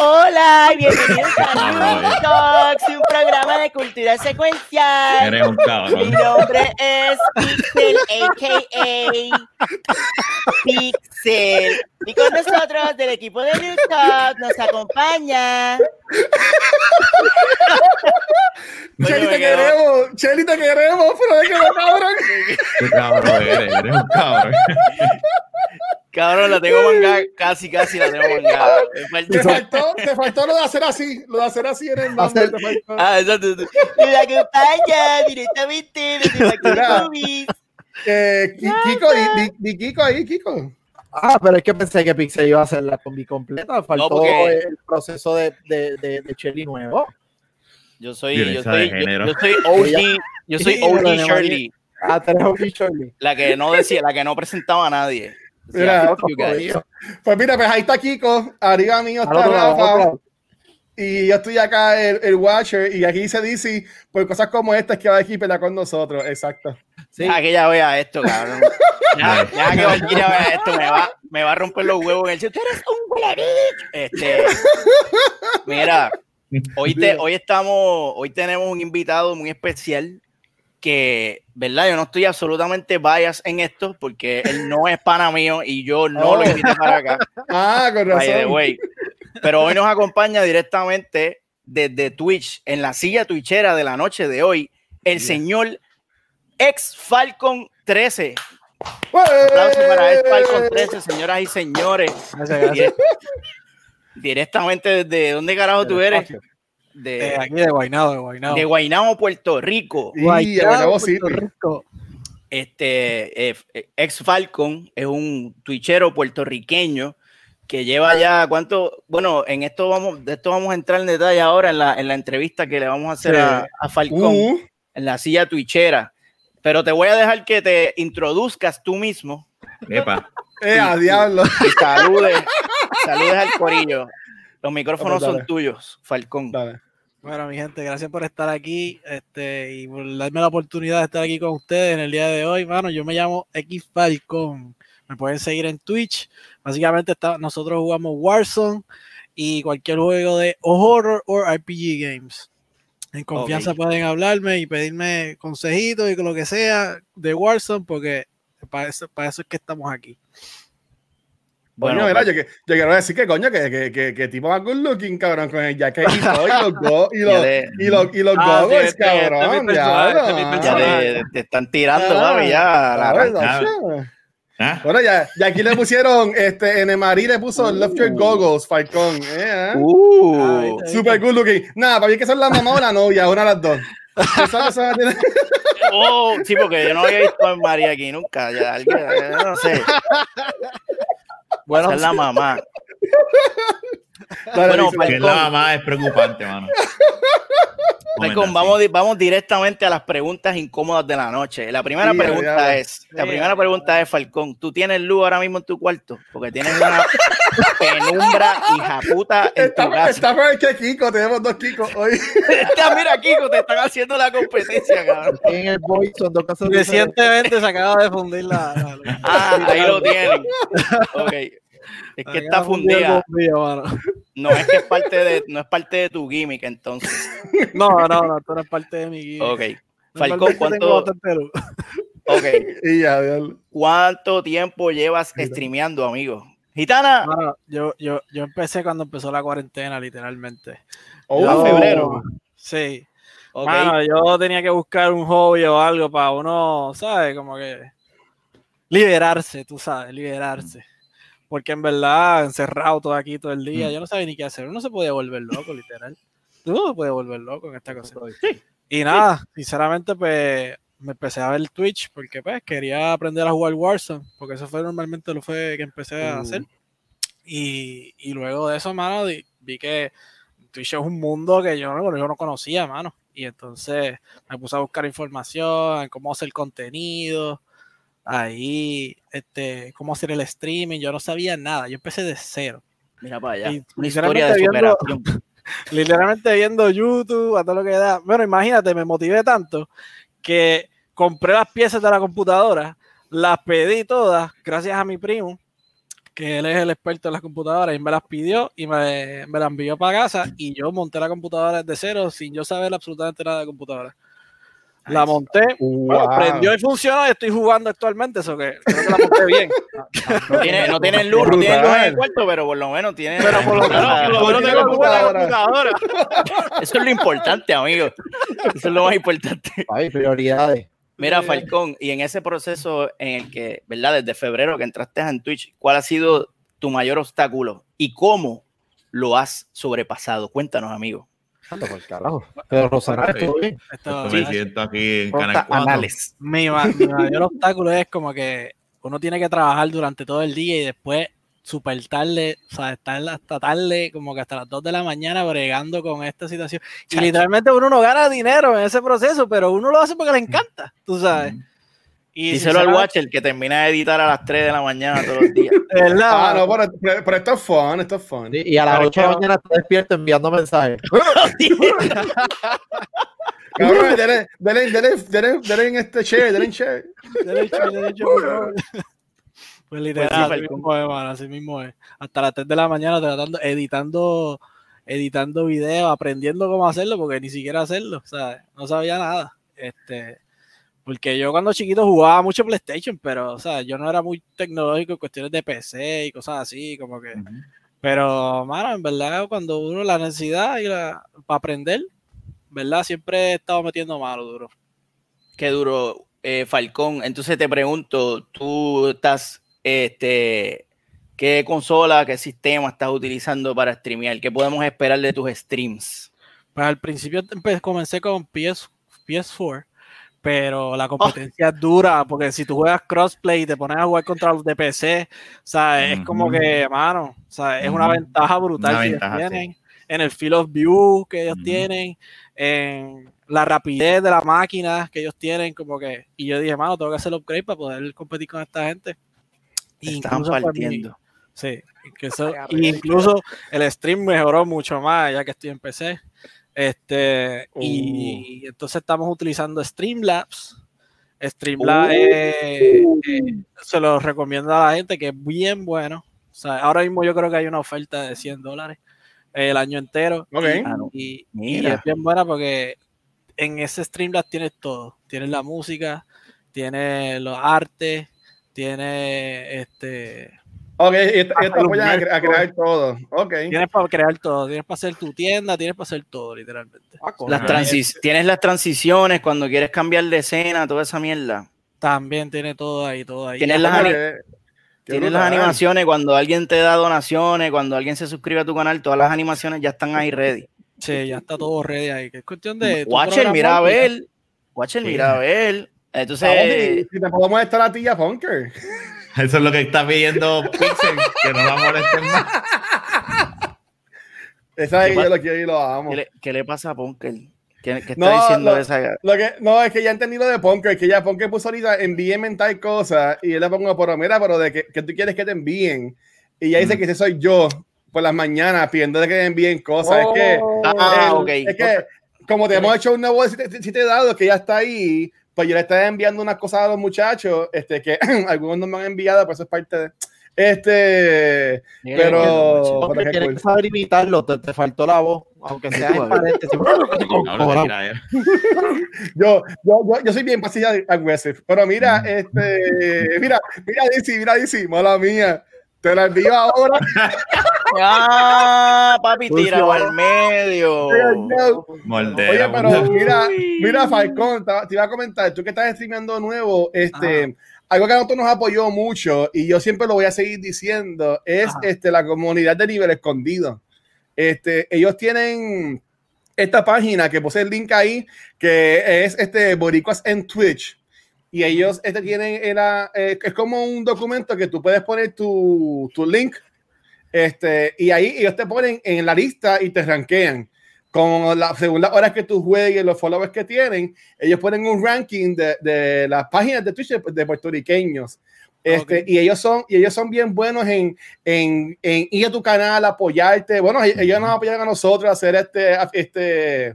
Hola y bienvenidos a Noob Talks, un programa de cultura secuencial. Eres un cabrón. Mi nombre es Pixel, a.k.a. Pixel. Y con nosotros del equipo de Noob Talks nos acompaña... Chelly, te queremos, Chelly, te queremos, pero de que no, cabrón. Qué cabrón eres, eres un cabrón. Cabrón, la tengo mangada, casi, casi la tengo mangada. Me Te faltó, te faltó lo de hacer así, lo de hacer así en el nombre. te faltó. Ah, exacto. Nos acompaña directamente desde Movies. Eh, Ki- Kiko, di, di- di Kiko ahí, Kiko. Ah, pero es que pensé que Pixel iba a hacer la combi completa. Faltó porque- el proceso de, de, de, de Shelly nuevo. Yo soy, yo soy, yo, soy OG, yo soy OG Shirley, Ah, tenés un Shirley. la que no decía, la que no presentaba a nadie. Pues mira, pues ahí está Kiko, arriba mío está Rafa, y yo estoy acá el, el Watcher, y aquí dice DC, por cosas como estas que va aquí pelea con nosotros, exacto. Sí. Deja que ella vea esto, cabrón. Ya, ya que Valkyria vea esto, me va, me va a romper los huevos en el sitio. Tú eres un huele bicho". Este, mira, hoy, te, hoy estamos, hoy tenemos un invitado muy especial que, ¿verdad? Yo no estoy absolutamente bias en esto porque él no es pana mío y yo no lo Oh. invité para acá. Ah, con razón. Pero hoy nos acompaña directamente desde Twitch, en la silla twitchera de la noche de hoy, el señor ex Falcon 13. Aplauso para ex Falcon 13, señoras y señores. Gracias, gracias. Direct- directamente desde dónde carajo tú eres? Eh, De, aquí de Guaynabo, de Guaynabo. de Guaynabo, Puerto Rico. De Guaynabo City. Puerto Rico. Este eh, eh, ex Falcon es un twitchero puertorriqueño que lleva ya cuánto, bueno, en esto vamos, de esto vamos a entrar en detalle ahora en la, en la entrevista que le vamos a hacer Sí. a, a Falcón Uh, en la silla twitchera. Pero te voy a dejar que te introduzcas tú mismo Epa. eh, a diablo. y saludes, saludes al corillo. Los micrófonos son tuyos, Falcón. Dale. Bueno, mi gente, gracias por estar aquí este, y por darme la oportunidad de estar aquí con ustedes en el día de hoy. Bueno, yo me llamo X Falcon. Me pueden seguir en Twitch. Básicamente está, nosotros jugamos Warzone y cualquier juego de horror o RPG games. En confianza pueden hablarme y pedirme consejitos y lo que sea de Warzone porque para eso, para eso es que estamos aquí. Bueno, Coño, mira, yo, que- yo quiero decir que coño, que, que, que, que tipo más good looking, cabrón, con el jacket y todo, y los, go, y Ya los, y los, y los Ah, sí, goggles, este- este cabrón. ya, este ya personaje. te, te están tirando, Ah, mami, ya. la. Nacho. ¿Ah? Bueno, ya, ya aquí le pusieron, este, en el Marí le puso Love Your Goggles, Falcón. Eh, Uh. Uh. Ah. Super good looking. Nada, para mí que son la mamá o la novia, una de las dos. Oh, sí, porque yo no había visto a María aquí nunca. Ya, alguien, yo no sé. Bueno, es la mamá. Dale, Bueno, Que es la mamá es preocupante, mano. Falcón, vamos, vamos directamente a las preguntas incómodas de la noche. La primera Sí, pregunta ya. es, la primera pregunta es, Falcón, ¿tú tienes luz ahora mismo en tu cuarto? Porque tienes una penumbra hija puta en tu Está, casa. está peor que Kiko, tenemos dos Kikos hoy. Está, mira, Kiko, te están haciendo la competencia, cabrón. en el boy son dos cosas Recientemente se acaba de fundir la. la luz. Ah, ahí lo tienen. Ok. Es que está fundida. No es que es parte de, no es parte de tu gimmick, entonces. No, no, no, esto no es parte de mi guía. Ok. Falcón, ¿cuánto, ok. Y ya. ¿Cuánto tiempo llevas streameando, amigo? Gitana, yo, yo, yo empecé cuando empezó la cuarentena, literalmente. Oh, a Yo- febrero. Sí. Mano, yo tenía que buscar un hobby o algo para uno, ¿sabes? Como que liberarse, tú sabes, liberarse. Porque en verdad, encerrado todo aquí todo el día, Mm. yo no sabía ni qué hacer. Uno se podía volver loco, literal. Tú no puedes volver loco en esta cosa. Y nada, sinceramente, pues me empecé a ver Twitch porque pues quería aprender a jugar Warzone, porque eso fue normalmente lo fue que empecé a Uh. hacer. Y, y luego de eso, mano, di- vi que Twitch es un mundo que yo no, yo no conocía, mano. Y entonces me puse a buscar información, cómo hacer contenido, ahí, este, cómo hacer el streaming. Yo no sabía nada, yo empecé de cero. Mira para allá. Y Una historia de literalmente viendo- superación. literalmente viendo YouTube, a todo lo que da. Bueno, imagínate, me motivé tanto que compré las piezas de la computadora, las pedí todas, gracias a mi primo, que él es el experto en las computadoras, y me las pidió y me, me las envió para casa y yo monté la computadora desde cero sin yo saber absolutamente nada de computadora. La monté, bueno, Wow. prendió y funcionó y estoy jugando actualmente, eso que creo que la monté bien. No tiene, no tiene luz, no tiene luz en el cuarto, pero por lo menos tiene. Pero por lo menos, por lo menos tengo luz en la computadora. computadora. Eso es lo importante, amigo. Eso es lo más importante. Ay, prioridades. Mira, Falcón, y en ese proceso en el que, ¿verdad? Desde febrero que entraste en Twitch, ¿cuál ha sido tu mayor obstáculo y cómo lo has sobrepasado? Cuéntanos, amigo. Anda por carajo. Pero Rosana, Sí. ¿todo bien? Esto- me siento aquí en Canal 4. anales. mi, mi mayor obstáculo es como que uno tiene que trabajar durante todo el día y después super tarde, o sea, estar hasta tarde, como que hasta las 2 de la mañana bregando con esta situación. Y literalmente uno no gana dinero en ese proceso, pero uno lo hace porque le encanta, tú sabes. Y Díselo al Watcher que termina de editar a las 3 de la mañana todos los días. Ah, no, pero, pero- pero esto es fun, esto es fun. Sí, Y a las Pero 8 de la mañana está despierto enviando mensajes. Cabrón, dele, dele, dele en este share, dele en share. derecho, derecho, por favor. Pues literal, sí, así mismo es, mano, así mismo es. Hasta las 3 de la mañana tratando, editando, editando videos, aprendiendo cómo hacerlo, porque ni siquiera hacerlo, o sea, no sabía nada. Este, porque yo cuando chiquito jugaba mucho PlayStation, pero, o sea, yo no era muy tecnológico en cuestiones de PC y cosas así, como que. Pero, mano, en verdad, cuando uno la necesidad y la, para aprender, ¿verdad? Siempre he estado metiendo mano duro. Qué duro, eh, Falcón. Entonces te pregunto, tú estás, este, ¿qué consola, qué sistema estás utilizando para streamear? ¿Qué podemos esperar de tus streams? Pues al principio empe- comencé con PS, PS4, pero la competencia es dura, porque si tú juegas crossplay y te pones a jugar contra los de PC, o sea, es como que, mano, o sea, es una ventaja brutal Una que ellos sí. tienen, en el field of view que ellos tienen, en la rapidez de la máquina que ellos tienen, como que, y yo dije, mano, tengo que hacer el upgrade para poder competir con esta gente. Pues, mi- partiendo. Sí, que eso- y incluso el stream mejoró mucho más ya que estoy en PC. Este, y entonces estamos utilizando Streamlabs. Streamlabs Uh. eh, eh, se lo recomiendo a la gente que es bien bueno. O sea, ahora mismo yo creo que hay una oferta de 100 dólares el año entero. Ok. Y- Ah, y, es bien buena porque en ese Streamlabs tienes todo. Tienes la música, tienes los artes, tienes este Ok, y esto, y esto Hasta los apoyan a, cre- a crear todo. Ok. Tienes para crear todo, tienes para hacer tu tienda, tienes para hacer todo, literalmente. Las transi- tienes las transiciones cuando quieres cambiar de escena, toda esa mierda. También tiene todo ahí, todo ahí. Tienes las, ani- tienes las animaciones cuando alguien te da donaciones, cuando alguien se suscribe a tu canal, todas las animaciones ya están ahí ready. Sí, ya está todo ready ahí. que es cuestión de. Watcher, mira a ver. Watcher, mira a ver. Entonces, si, si te podemos estar a ti ya, Punker. Eso es lo que está pidiendo Pixel, que no la molesten más. Esa es ¿Qué que yo lo quiero y lo amo. ¿qué le, qué le pasa a Punker? ¿Qué, qué está No, diciendo no. esa? Lo que, no, es que ya entendí lo de Punker, que ya Punker puso ahorita envíenme tal cosa y yo le pongo, pero mira, pero de que, que tú quieres que te envíen. Y ya dice Mm. que ese soy yo por las mañanas pidiendo de que me envíen cosas. Es que, Ah, el- ok. es que como te hemos hecho un nuevo si te, si te he dado, que ya está ahí, pues yo le estaba enviando unas cosas a los muchachos, este, que algunos no me han enviado, pues eso es parte de... Este, pero- Porque tienes cool. que saber imitarlo, te, te faltó la voz, aunque sea en paréntesis. Yo, yo, yo, yo soy bien pasiva aggressive, pero mira, este, mira, mira, DC, mira, DC, mala mía, te la envío ahora. Ah, papi, tirado al medio. Oye, Moldera, pero moldera. mira, mira, Falcón, te, iba a comentar, tú que estás streameando nuevo, este, algo que a nosotros nos apoyó mucho y yo siempre lo voy a seguir diciendo es Ajá. este, la comunidad de nivel escondido. Este, ellos tienen esta página que puse el link ahí, que es este Boricuas en Twitch. Y ellos este, tienen, era, eh, es como un documento que tú puedes poner tu, tu link este, y ahí ellos te ponen en la lista y te rankean. con la, según las horas que tú juegues, los followers que tienen, ellos ponen un ranking de, de las páginas de Twitch de, de puertorriqueños. Este, Ok. y ellos son y ellos son bien buenos en, en, en ir a tu canal, apoyarte. Bueno, ellos ellos nos apoyan a nosotros a hacer este, este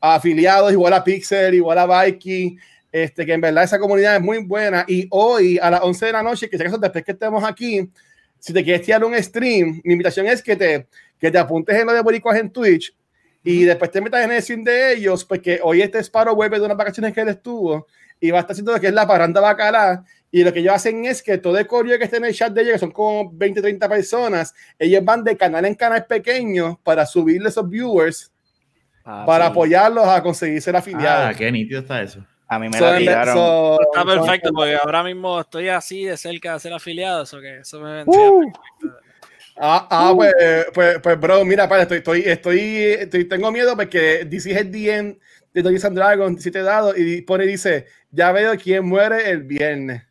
afiliados, igual a Pixel, igual a Viking. Este, que en verdad esa comunidad es muy buena. Y hoy a las 11 de la noche, que si acaso después que estemos aquí, si te quieres tirar un stream, mi invitación es que te, que te apuntes en lo de Boricuas en Twitch y después te metas en el stream de ellos, porque hoy este Sparrow vuelve de unas vacaciones que él estuvo y va a estar haciendo lo que es la paranda bacala. Y lo que ellos hacen es que todo el correo que está en el chat de ellos, que son como 20, 30 personas, ellos van de canal en canal pequeño para subirle esos viewers, Ah, para sí. apoyarlos a conseguirse el afiliado. Ah, qué nítido está eso. A mí me So, la tiraron. so- Está perfecto, porque ahora mismo estoy así de cerca de ser afiliado, eso que eso me vendría. Uh. Ah, ah, pues, pues, pues, bro, mira, para, estoy, estoy, estoy, estoy- tengo miedo porque DC es el DM de Dungeons and Dragons, 17 dados, y pone, dice, ya veo quién muere el viernes.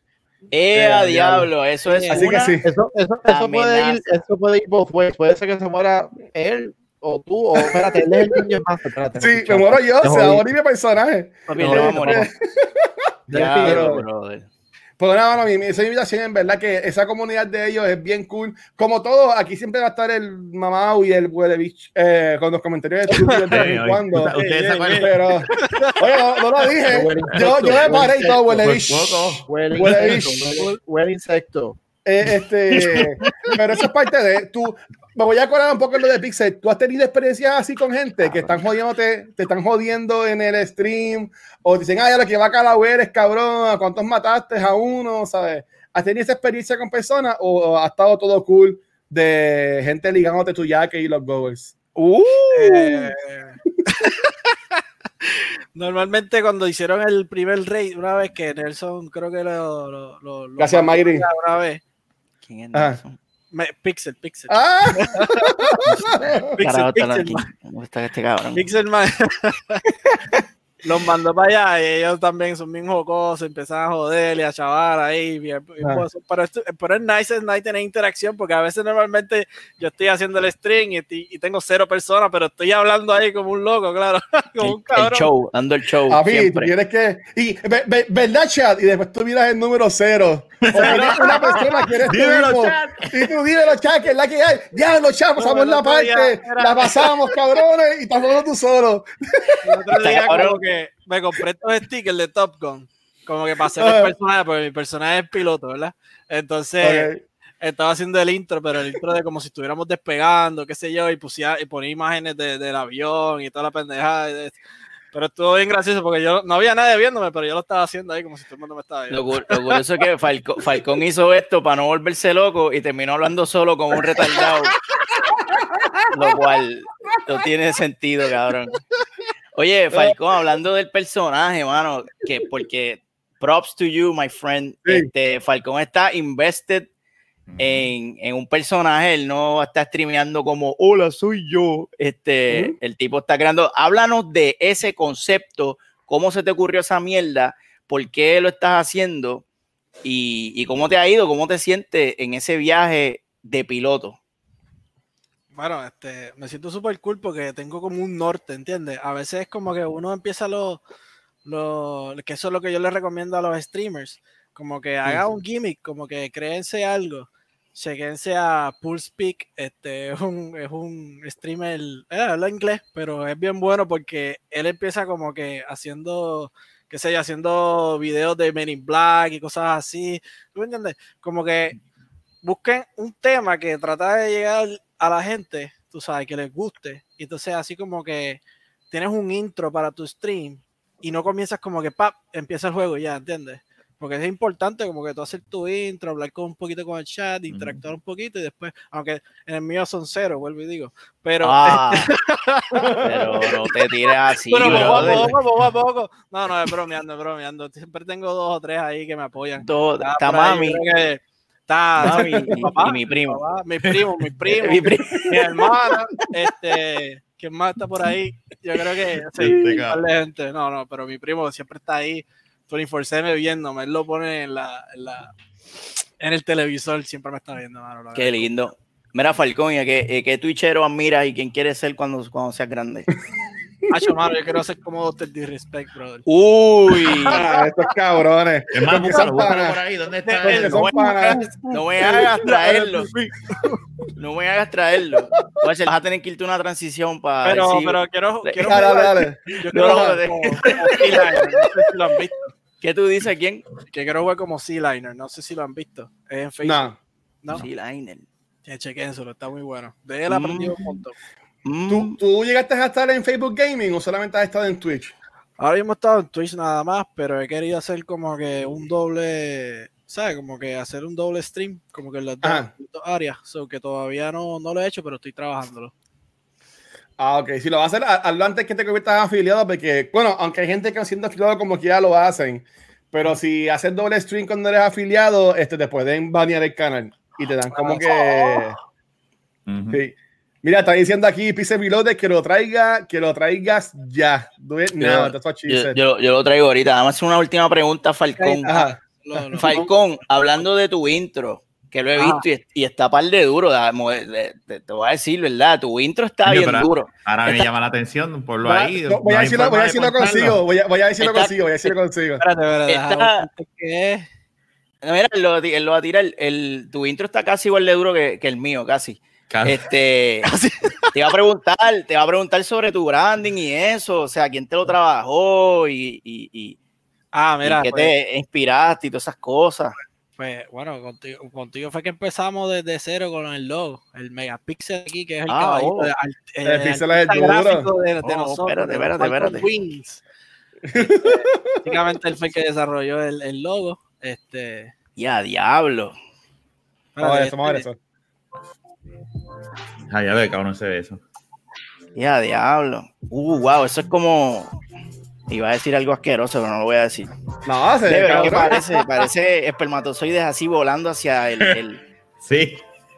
¡Eh, Eh, a diablo! Eso es Así que sí. Eso, eso, eso, puede ir, eso puede ir both ways. Puede ser que se muera él o tú, o espérate, él es el Dungeon Master. Espérate, Sí, me muero yo, Te se va a jodí. morir mi personaje. Papi, No, le va a no, morir. Dale, Diablo, pero- brother. Pues nada, mi- esa invitación, en verdad que esa comunidad de ellos es bien cool. Como todo, aquí siempre va a estar el mamá y el huele bicho, eh, con los comentarios estúpidos de vez en cuando. ¿ustedes- ¿Ustedes se acuerdan? Pero, oye, no, no lo dije. Yo, yo me paré y todo, huele Por bicho. poco. Huele Huele insecto, huele- huele insecto. Eh, este, pero eso es parte de tú. Me voy a acordar un poco lo de Pixel. ¿Tú has tenido experiencias así con gente que están jodiéndote, te están jodiendo en el stream? O dicen, ay, a lo que va a calar eres, cabrón, ¿a cuántos mataste a uno? ¿Sabes? ¿Has tenido esa experiencia con personas o ha estado todo cool de gente ligándote tu jaque y los goers? Uh, Eh, Normalmente cuando hicieron el primer raid, una vez que Nelson creo que lo, lo, Gracias, Mayri. Una vez. ¿Quién es. Nelson? Me- Pixel, Pixel. ¡Ah! Pixel, la- Pixel, ¿quién- ¿Cómo está este cabrón? Pixel Man. Los mandó para allá y ellos también son bien jocosos, empezaron a joder y a chavar ahí. bien- Ah. pero, esto- pero es nice, es nice tener interacción porque a veces normalmente yo estoy haciendo el stream y, y tengo cero personas, pero estoy hablando ahí como un loco, claro, como un El, show, dando el show. Papi, tú siempre. tienes que. Y, ve- ve- ¿Verdad, chat? Y después tú miras el número cero. O una persona que eres tú Dímelo, chat. Y tú dímelo, chat, que es la que hay. Ya, los chat, pasamos el la día parte, era- la pasamos, cabrones, y estás solo tú solo. El otro día como que me compré estos stickers de Top Gun, como que para hacer Ah. el personaje, porque mi personaje es piloto, ¿verdad? Entonces Ok. estaba haciendo el intro, pero el intro de como si estuviéramos despegando, qué sé yo, y, pusía, y ponía imágenes de- del avión y toda la pendejada. y de- Pero estuvo bien gracioso porque yo no había nadie viéndome, pero yo lo estaba haciendo ahí como si todo el mundo me estaba viendo. lo curioso es que Falco- Falcón hizo esto para no volverse loco y terminó hablando solo con un retardado. lo cual no tiene sentido, cabrón. Oye, Falcón, hablando del personaje, mano, que porque props to you, my friend. Sí. Este, Falcón está invested en, en un personaje, él no está streameando como hola, soy yo. Este, el tipo está creando. Háblanos de ese concepto, cómo se te ocurrió esa mierda, por qué lo estás haciendo y, y cómo te ha ido, cómo te sientes en ese viaje de piloto. Bueno, este, me siento súper cool porque tengo como un norte, ¿entiendes? A veces es como que uno empieza lo, lo, que eso es lo que yo les recomiendo a los streamers, como que haga un gimmick, como que créense algo, chequense a Pulse Peak, este, es un, es un streamer, eh, habla inglés, pero es bien bueno porque él empieza como que haciendo, qué sé yo, haciendo videos de Men in Black y cosas así, ¿tú me entiendes? Como que busquen un tema que trata de llegar a la gente, tú sabes, que les guste. Y entonces así como que tienes un intro para tu stream y no comienzas como que, pap, empieza el juego y ya, ¿entiendes? Porque es importante como que tú hacer tu intro, hablar con un poquito con el chat, interactuar un poquito y después, aunque en el mío son cero, vuelvo y digo, pero... Ah, pero no te tires así, pero poco poco, poco a poco. No, no, es bromeando, es bromeando. Siempre tengo dos o tres ahí que me apoyan. Todo- Está mami, que Está y, mi papá, y mi primo. papá, mi primo, mi primo, Mi pri- mi hermana, este, ¿quién más está por ahí? Yo creo que sí, Este cabrón. de gente. No, no, pero mi primo siempre está ahí 24-7 viéndome. Él lo pone en la, en la en el televisor, siempre me está viendo, mano. Qué verdad. lindo. Mira, Falcón, ¿y a qué, qué twitchero admiras y quién quieres ser cuando, cuando seas grande? Hacho, mano, yo quiero ser como Dr. Disrespect, brother. Uy, Ah, estos cabrones. Es más, Porque búscalo, son búscalo panas. por ahí. ¿Dónde está Porque él? son panas. no me hagas traerlo. No me hagas traerlo. Vas a tener que irte una transición para. Pero, pero quiero, quiero Dale, jugar dale. Yo No, quiero no, jugar de- como, no sé si lo han visto. ¿Qué tú dices? ¿Quién? Que quiero jugar como Sea-Liner, no sé si lo han visto. Es en Facebook. No. No, Sí, Liner. que chequénselo, está muy bueno. De él aprendí un montón. Mm, ¿Tú, ¿Tú llegaste a estar en Facebook Gaming o solamente has estado en Twitch? Ahora mismo he estado en Twitch nada más, pero he querido hacer como que un doble, ¿sabes? Como que hacer un doble stream, como que en las dos, Ajá. dos áreas. So que todavía no, no lo he hecho, pero estoy trabajándolo. Ah, ok. Si lo vas a hacer, ha- hazlo antes que te conviertas afiliado, porque, bueno, aunque hay gente que siendo afiliado como que ya lo hacen, pero si haces doble stream cuando eres afiliado, este, te pueden banear el canal y te dan como que... Ujú. Sí. Mira, está diciendo aquí Pise Pilote que lo traiga, que lo traigas ya. It now. Yo- lo traigo ahorita. Vamos a hacer una última pregunta, Falcón. Falcón, hablando de tu intro, que lo he visto y, y está par de duro. de- Te voy a decir, ¿verdad? Tu intro está bien duro. Ahora me Está- llama la atención, por lo ahí. no, voy, no a decirlo, voy a de decirlo consigo. Voy a, voy a decirlo Está- consigo. Voy a decirlo consigo. Espérate, espérate, Está- qué es. Mira, él lo, él lo va a tirar. El, tu intro está casi igual de duro que, que el mío, casi. Este, te iba a preguntar, te va a preguntar sobre tu branding y eso, o sea, quién te lo trabajó y, y, y- Ah, y mira, qué pues, te inspiraste y todas esas cosas. pues, bueno, contigo, contigo fue que empezamos desde cero con el logo, el megapixel aquí, que es el Ah, caballito oh. de, al- El el pixel es el duro. gráfico de, de Oh, nosotros. espérate, espérate, espérate. Wings. Este, básicamente él fue el que desarrolló el, el logo. Este, Ya, diablo. Vamos a ver espérate, eso, vamos a ver eso. Ay, a ver, cabrón, se ve eso. Ya, diablo. Uh, wow, eso es como. Iba a decir algo asqueroso, pero no lo voy a decir. No, se ve que parece, parece espermatozoides así volando hacia el, el- Sí.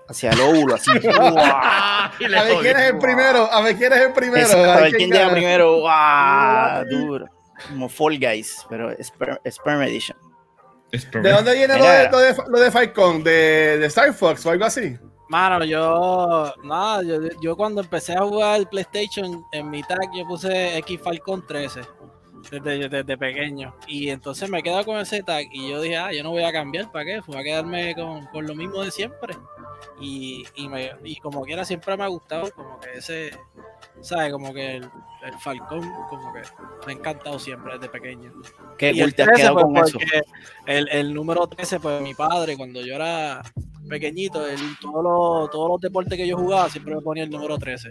hacia el óvulo, así. A ver quién es el primero. A ver quién es el primero. Exacto, a ver quién quién llega primero. ¡Wow! Duro. Como Fall Guys, pero Sperm, Sperm Edition. ¿De dónde viene lo de, lo, de, lo de Falcon? ¿De, de Star Fox o algo así? Mano, yo, nada, yo, yo cuando empecé a jugar PlayStation, en mi tag yo puse X Falcon 13 desde, desde pequeño. Y entonces me quedo con ese tag y yo dije, ah, yo no voy a cambiar, ¿para qué? Voy a quedarme con, con lo mismo de siempre. Y, y, me, y como quiera siempre me ha gustado, como que ese, ¿sabes? Como que el, el Falcon, como que me ha encantado siempre desde pequeño. Qué Y el te has 13, quedado pues, con eso. El, el número 13, pues mi padre, cuando yo era pequeñito, todos, los, todos los deportes que yo jugaba, siempre me ponía el número 13.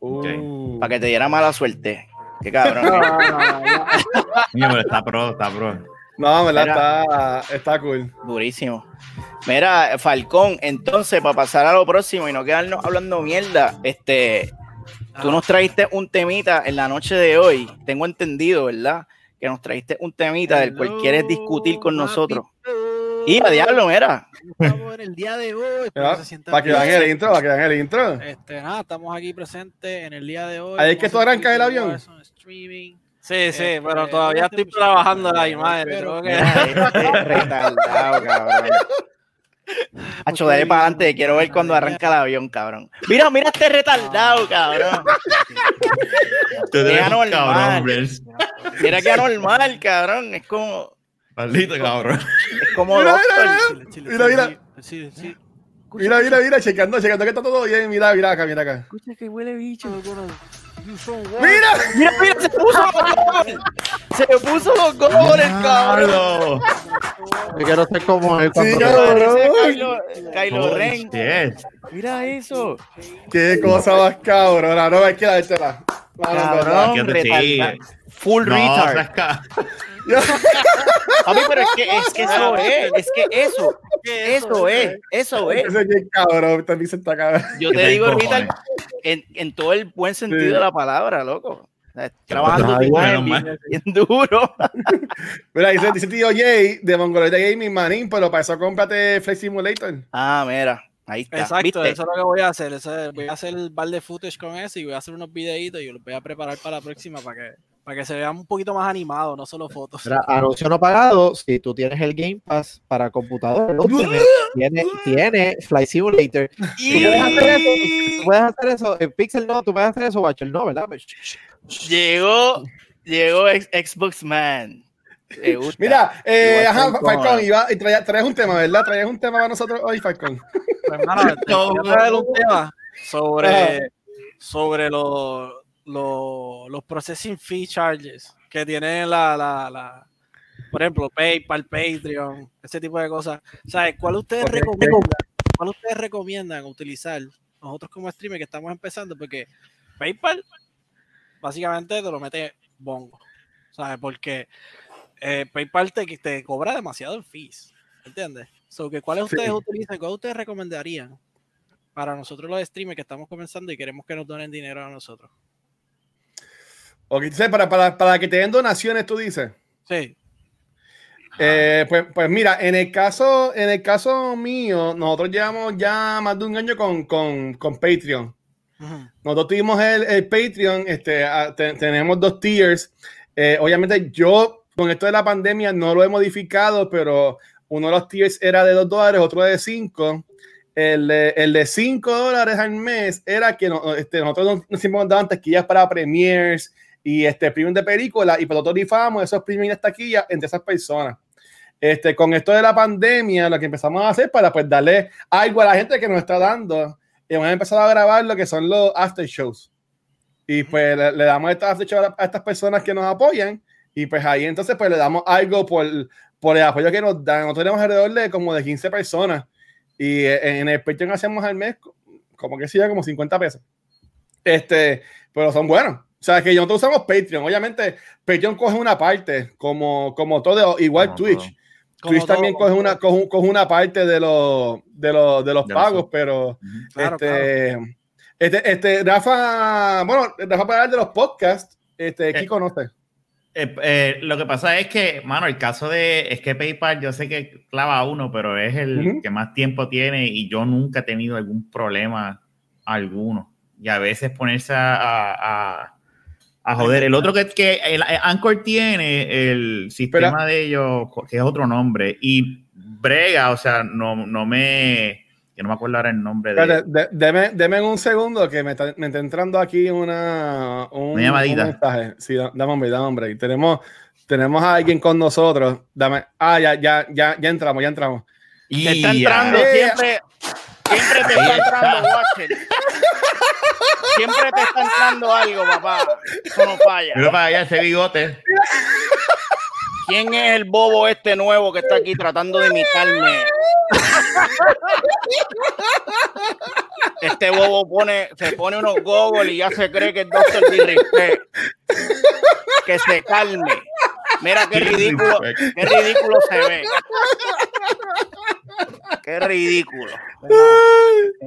Uh. Para que te diera mala suerte. Qué cabrón. No, no, no, está pro, está pro. No, en verdad, Mira. está, está cool. Durísimo. Mira, Falcón, entonces, para pasar a lo próximo y no quedarnos hablando mierda, este, tú nos trajiste un temita en la noche de hoy. Tengo entendido, ¿verdad? Que nos trajiste un temita del cual quieres discutir con nosotros. Y a diablo, mira. Estamos en el día de hoy. Para que vean el intro, para que vean el intro. Este, nada, estamos aquí presentes en el día de hoy. Ahí es que tú arrancas el avión. Streaming. Sí, sí, Eh, pero pues, todavía todavía estoy trabajando la imagen. tengo que- este retardado, cabrón. Hacho, dale para adelante, quiero ver cuando arranca el avión, cabrón. Mira, mira este retardado, cabrón. Eres Mira, normal. cabrón. Mira que anormal, cabrón. Es como, Maldito cabrón. es como Mira, doctor. mira, Mira, chile, chile. Mira, mira, mira, checando, checando que está todo bien. Mira, mira acá, mira acá. Escucha que huele bicho. ¡Mira! Mira, mira, se puso los goles. Se puso los goles, cabrón. Yo quiero ser como él Sí, cabrón. Kylo, Ren. shit. Mira eso. ¡Qué cosa más cabrona! No hay que. Cabrón, sí. retardado. Full No, retard. Ca- Papi, pero es que, es que eso es, es que eso, eso es, eso es. Cabrón, también se está cabrón. Yo ¿Qué te digo ahorita en, en todo el buen sentido Sí. de la palabra, loco. Trabajando menos bien, bien duro. Mira, dice, dice tío Jay de Mongolete Gaming Manín, pero para eso cómprate Flight Simulator. Ah, mira, ahí está. Exacto, ¿viste? eso es lo que voy a hacer. eso es- voy a hacer el bar de footage con eso y voy a hacer unos videitos y los voy a preparar para la próxima para que para que se vea un poquito más animado, no solo fotos. Mira, anuncio no pagado, si tú tienes el Game Pass para computador, tiene, tiene Flight Simulator. ¿Tú puedes hacer eso? ¿Tú puedes hacer eso? En Pixel no, tú puedes hacer eso, Watcher no, ¿verdad? Pues, Llegó, llegó ex- Xbox Man. Mira, eh, ajá, Falcón, iba, y traía- traes un tema, ¿verdad? Traes un tema para nosotros hoy, Falcón. Pues, hermano, te No. voy a traer un tema sobre, sobre los, los, los processing fee charges que tienen la, la, la- por ejemplo, PayPal, Patreon, ese tipo de cosas. ¿Sabes? ¿Cuál ustedes recomiendan? ¿Cuál ustedes recomiendan utilizar nosotros como streamer que estamos empezando? Porque PayPal básicamente te lo mete bongo. ¿Sabes? Porque eh, PayPal te, te cobra demasiado en fees. ¿Entiendes? So, que ¿Cuáles Sí. ustedes utilizan? ¿Cuáles ustedes recomendarían para nosotros los streamers que estamos comenzando y queremos que nos donen dinero a nosotros? Ok, entonces, para, para, para que te den donaciones, tú dices. Sí. Eh, pues, pues mira, en el caso, en el caso mío, nosotros llevamos ya más de un año con, con, con Patreon. Nosotros tuvimos el, el Patreon, este, te- tenemos dos tiers. Eh, obviamente, yo con esto de la pandemia no lo he modificado, pero uno de los tiers era de 2 dólares, otro de 5. El, el de 5 dólares al mes era que no- este, nosotros nos, nos daban taquillas para premiers y este premium de película y pues nosotros rifábamos esos premiums de taquillas entre esas personas. Este, con esto de la pandemia, lo que empezamos a hacer para pues darle algo a la gente que nos está dando, hemos empezado a grabar lo que son los after shows. Y pues le, le damos estos after shows a, a estas personas que nos apoyan. Y pues ahí entonces pues le damos algo por, por el apoyo que nos dan. Nosotros tenemos alrededor de como de 15 personas. Y eh, en el Patreon hacemos al mes como que sea como 50 pesos. Este, pero son buenos. O sea, que nosotros usamos Patreon. Obviamente, Patreon coge una parte, como, como todo, igual Como Twitch. todo. Como Twitch también todo, coge una, coge, coge una parte de los, de los, de los De pagos, sub. pero. Claro, este, este, este, Rafa, bueno, Rafa para hablar de los podcasts, este, Eh, Kiko no sé. Eh, eh, lo que pasa es que, mano, el caso de es que PayPal, yo sé que clava a uno, pero es el Ujú. que más tiempo tiene y yo nunca he tenido algún problema alguno. Y a veces ponerse a, a, a- a joder. El otro que, que el, el Anchor tiene el sistema de ellos, que es otro nombre, y brega, o sea, no, no me. Yo no me acuerdo ahora el nombre de. De- deme, deme un segundo que me está, me está entrando aquí una, un, Una llamadita. un mensaje. Sí, da- dame hombre, dame hombre. Y tenemos, tenemos a alguien con nosotros. Dame, ah, ya, ya, ya, ya entramos, ya entramos. Y está entrando Eh. siempre. Siempre te está entrando, Watcher. Siempre te está entrando algo, papá. Eso no falla. Mira para allá ese bigote. ¿Quién es el bobo este nuevo que está aquí tratando de imitarme? Este bobo pone, se pone unos goggles y ya se cree que es Dr. Disrespect. Que se calme. Mira qué ridículo, qué ridículo se ve. Qué ridículo.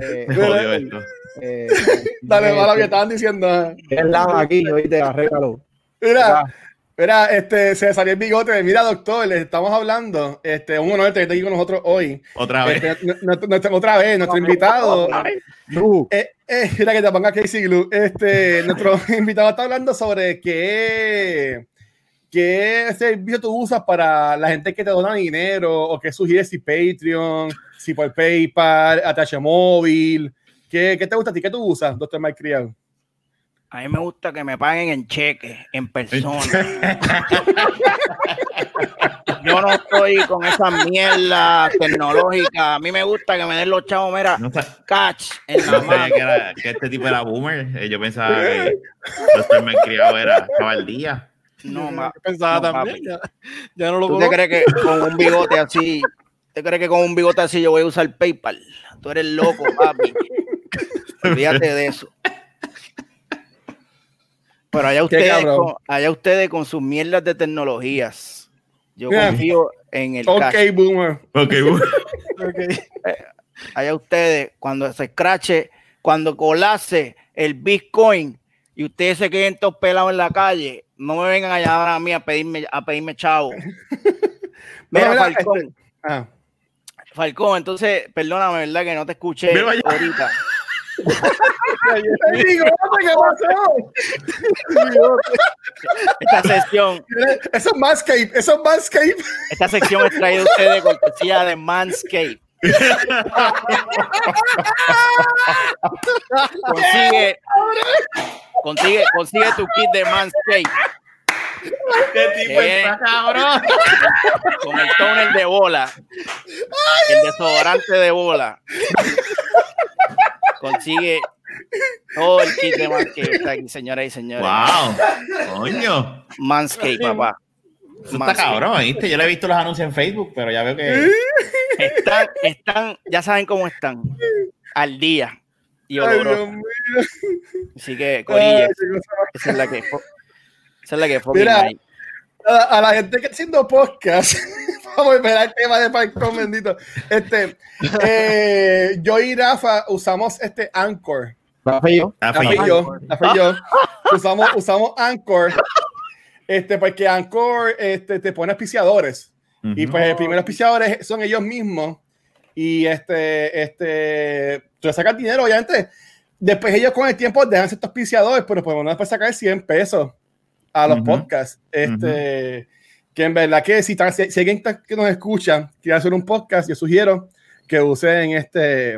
eh, Me jodió esto. Eh, Dale, eh, va lo que estaban diciendo. ah. Es lava aquí, oíste, arréglalo. Mira, mira, este, se salió el bigote. Mira, doctor, le estamos hablando. Este, un honor esté aquí con nosotros hoy. Otra vez. Este, nuestro- nuestro- otra vez, nuestro invitado. Lu, Eh, eh, mira que te ponga Casey Glue. Este, nuestro invitado está hablando sobre qué, qué servicio tú usas para la gente que te dona dinero o qué sugieres si Patreon, si por PayPal, ATH móvil. ¿Qué, ¿Qué te gusta a ti? ¿Qué tú usas, doctor Mike Criado? A mí me gusta que me paguen en cheque, en persona. Yo no estoy con esa mierda tecnológica. A mí me gusta que me den los chavos, mira, No catch en la no mano. que, era- que este tipo era boomer. Eh, Yo pensaba que los me criado era cabaldía. No, ma- Yo pensaba no, también. Ya, ya no lo ¿Tú te crees que con un bigote así, te crees que con un bigote así yo voy a usar PayPal? Tú eres loco, papi. Olvídate de eso. Pero allá ustedes, con, allá ustedes con sus mierdas de tecnologías. Yo Yeah. confío en el Ok, cash. boomer. Ok, boomer. Ok. allá ustedes, cuando se escrache, cuando colase el Bitcoin y ustedes se queden todos pelados en la calle, no me vengan a llamar a mí a pedirme, a pedirme chavo. Mira, Falcón, este- Ah. Falcón, entonces, perdóname, ¿verdad? Que no te escuché ahorita. ¡El bigote, ¿Qué pasó? Esta sección, Eso es Manscape, eso es Manscape. esta sección es traída a ustedes de cortesía de Manscape. consigue, consigue, consigue tu kit de Manscape Este tipo Eh. está cabrón. con el toner de bola, el desodorante de bola. Consigue todo el kit de Manscape está aquí, señoras y señores. Wow. Coño. Manscape, papá. Eso está Manscaped. cabrón, ¿viste? Yo le he visto los anuncios en Facebook, pero ya veo que. Están, están, ya saben cómo están. Al día. Y mío. Así que, Corilla, esa es la que. Esa es la que Mira. a, a la gente que está haciendo podcast, a volver al tema de Falcón, bendito. Este, eh, yo y Rafa usamos este Anchor. Rafa y yo. Rafa y yo, Rafa y yo usamos, usamos Anchor. Este, porque Anchor este, te pone auspiciadores. Y Ujú. pues el primer auspiciador es- son ellos mismos. Y este, este, tú sacas dinero, obviamente. Después ellos con el tiempo dejan ser auspiciadores, pero pues uno después sacar 100 pesos a los Ujú. podcasts. Este, que en verdad que si, si, si alguien que nos escucha quiere hacer un podcast, yo sugiero que usen este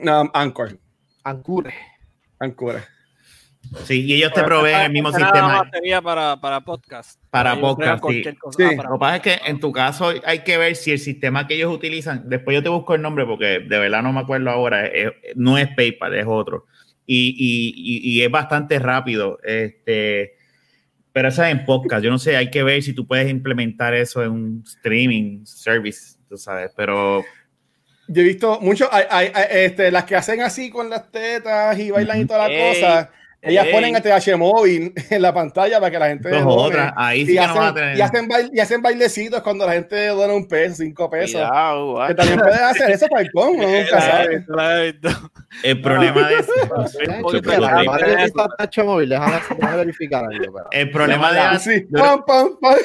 um, Anchor. Ancure. Anchor. Sí, y ellos te proveen el mismo sistema batería para, para podcast. para podcast. sí. cualquier cosa. Sí. Ah, para Lo que pasa es que en tu caso hay que ver si el sistema que ellos utilizan, después yo te busco el nombre porque de verdad no me acuerdo ahora, es- no es PayPal, es otro. Y, y- y- y es bastante rápido. Este, pero eso es en podcast. Yo no sé, hay que ver si tú puedes implementar eso en un streaming service, tú sabes, pero Yo he visto mucho, hay, hay- hay, este, las que hacen así con las tetas y bailan y toda la Ey, cosa. Ellas ey. ponen a TH móvil en la pantalla para que la gente dos otras, ahí sí y, que no van a hacen, tener. y, hacen bail- y hacen bailecitos cuando la gente dona un peso, cinco pesos. Cuidado, Que también puedes hacer eso, Falcón, uno nunca La he sabe. visto, la he visto. El problema de pero- el problema de Llama Sí, pam, pam, meme.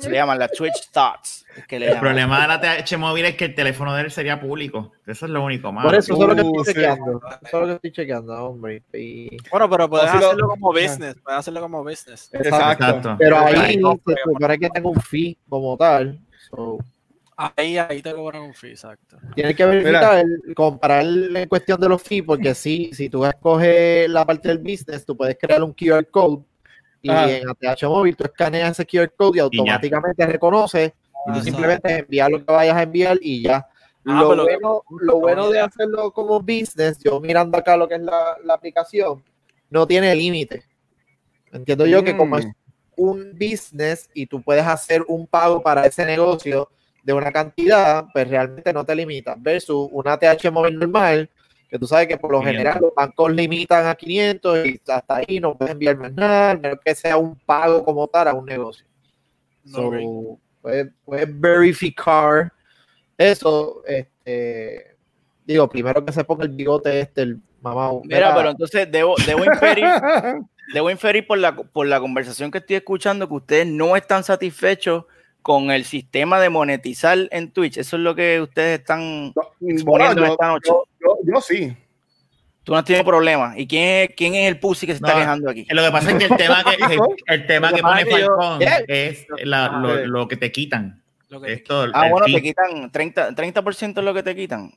llaman las Twitch Thoughts. Que le el problema de la TH móvil es que el teléfono de él sería público. Eso es lo único malo. Por eso, eso es lo que Uh, estoy sí. chequeando. Eso es lo que estoy chequeando, hombre. Y- Bueno, pero puedes lo- hacerlo como business. Puedes hacerlo como business. Exacto. Exacto. Pero ahí ahí no, se supone que tengo un fee como tal. So, Ahí, ahí te cobran un fee, exacto. tienes que verificar, comparar en cuestión de los fees, porque sí, si tú escoges la parte del business, tú puedes crear un QR code y Ajá. en ATH móvil tú escaneas ese QR code y automáticamente reconoce y tú simplemente envías lo que vayas a enviar y ya. Ah, lo, bueno, lo bueno de hacerlo como business, yo mirando acá lo que es la, la aplicación, no tiene límite. Entiendo yo que como Mm. es un business y tú puedes hacer un pago para ese negocio de una cantidad, pues realmente no te limitas. Versus una TH móvil normal, que tú sabes que por lo 500. general los bancos limitan a 500 y hasta ahí no puedes enviar más nada, menos que sea un pago como tal a un negocio. So, Ok. Puedes, puedes verificar eso. Este, digo, primero que se ponga el bigote este, el mamá. Mira, pero entonces debo, debo inferir, debo inferir por la, por la conversación que estoy escuchando que ustedes no están satisfechos con el sistema de monetizar en Twitch. Eso es lo que ustedes están Bueno, exponiendo yo, esta noche. yo, yo- yo sí. Tú no tienes problema. ¿Y quién es, quién es el pussy que se está quejando aquí? Lo que pasa es que el tema que, el, el tema que pone yo- Falcón Yeah. es la- lo, que te quitan. Lo que- Esto, Ah, bueno, te quitan 30%, 30 es lo que te quitan.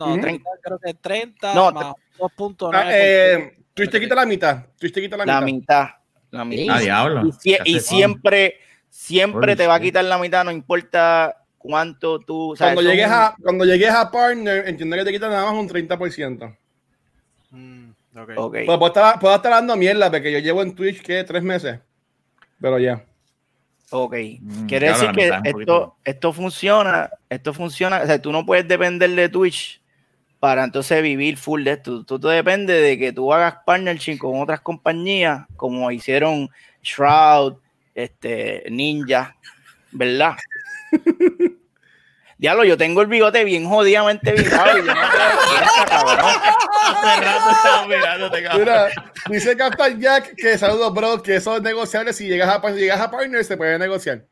no, Ujú. 30, creo que 30 No, más 2.9. Ah, eh, Twitch te quita la mitad. Twitch te quita la, La mitad. mitad. La mitad. Ah, diablo. Y, siempre, siempre Holy te va a quitar la mitad, no importa cuánto tú. o sea, Cuando llegues, un- a, cuando llegues a partner, entiendo que te quitan nada más un 30%. Mm, ok. Ok. Pues puedo estar, puedo estar dando mierda porque yo llevo en Twitch que tres meses. Pero ya. Ok. Mm, Quiere claro, decir que esto, esto funciona, esto funciona, o sea, tú no puedes depender de Twitch para entonces vivir full de esto. Tú te depende de que tú hagas partnership con otras compañías, como hicieron Shroud, este, Ninja, ¿verdad? Diablo, yo tengo el bigote bien jodidamente virado. y yo no sé qué es esta, cabrón. Hace rato estaba mirándote, cabrón. Mira, dice Captain Jack que saludos, bro, que eso es negociable. Si llegas a, si llegas a partner, se puede negociar.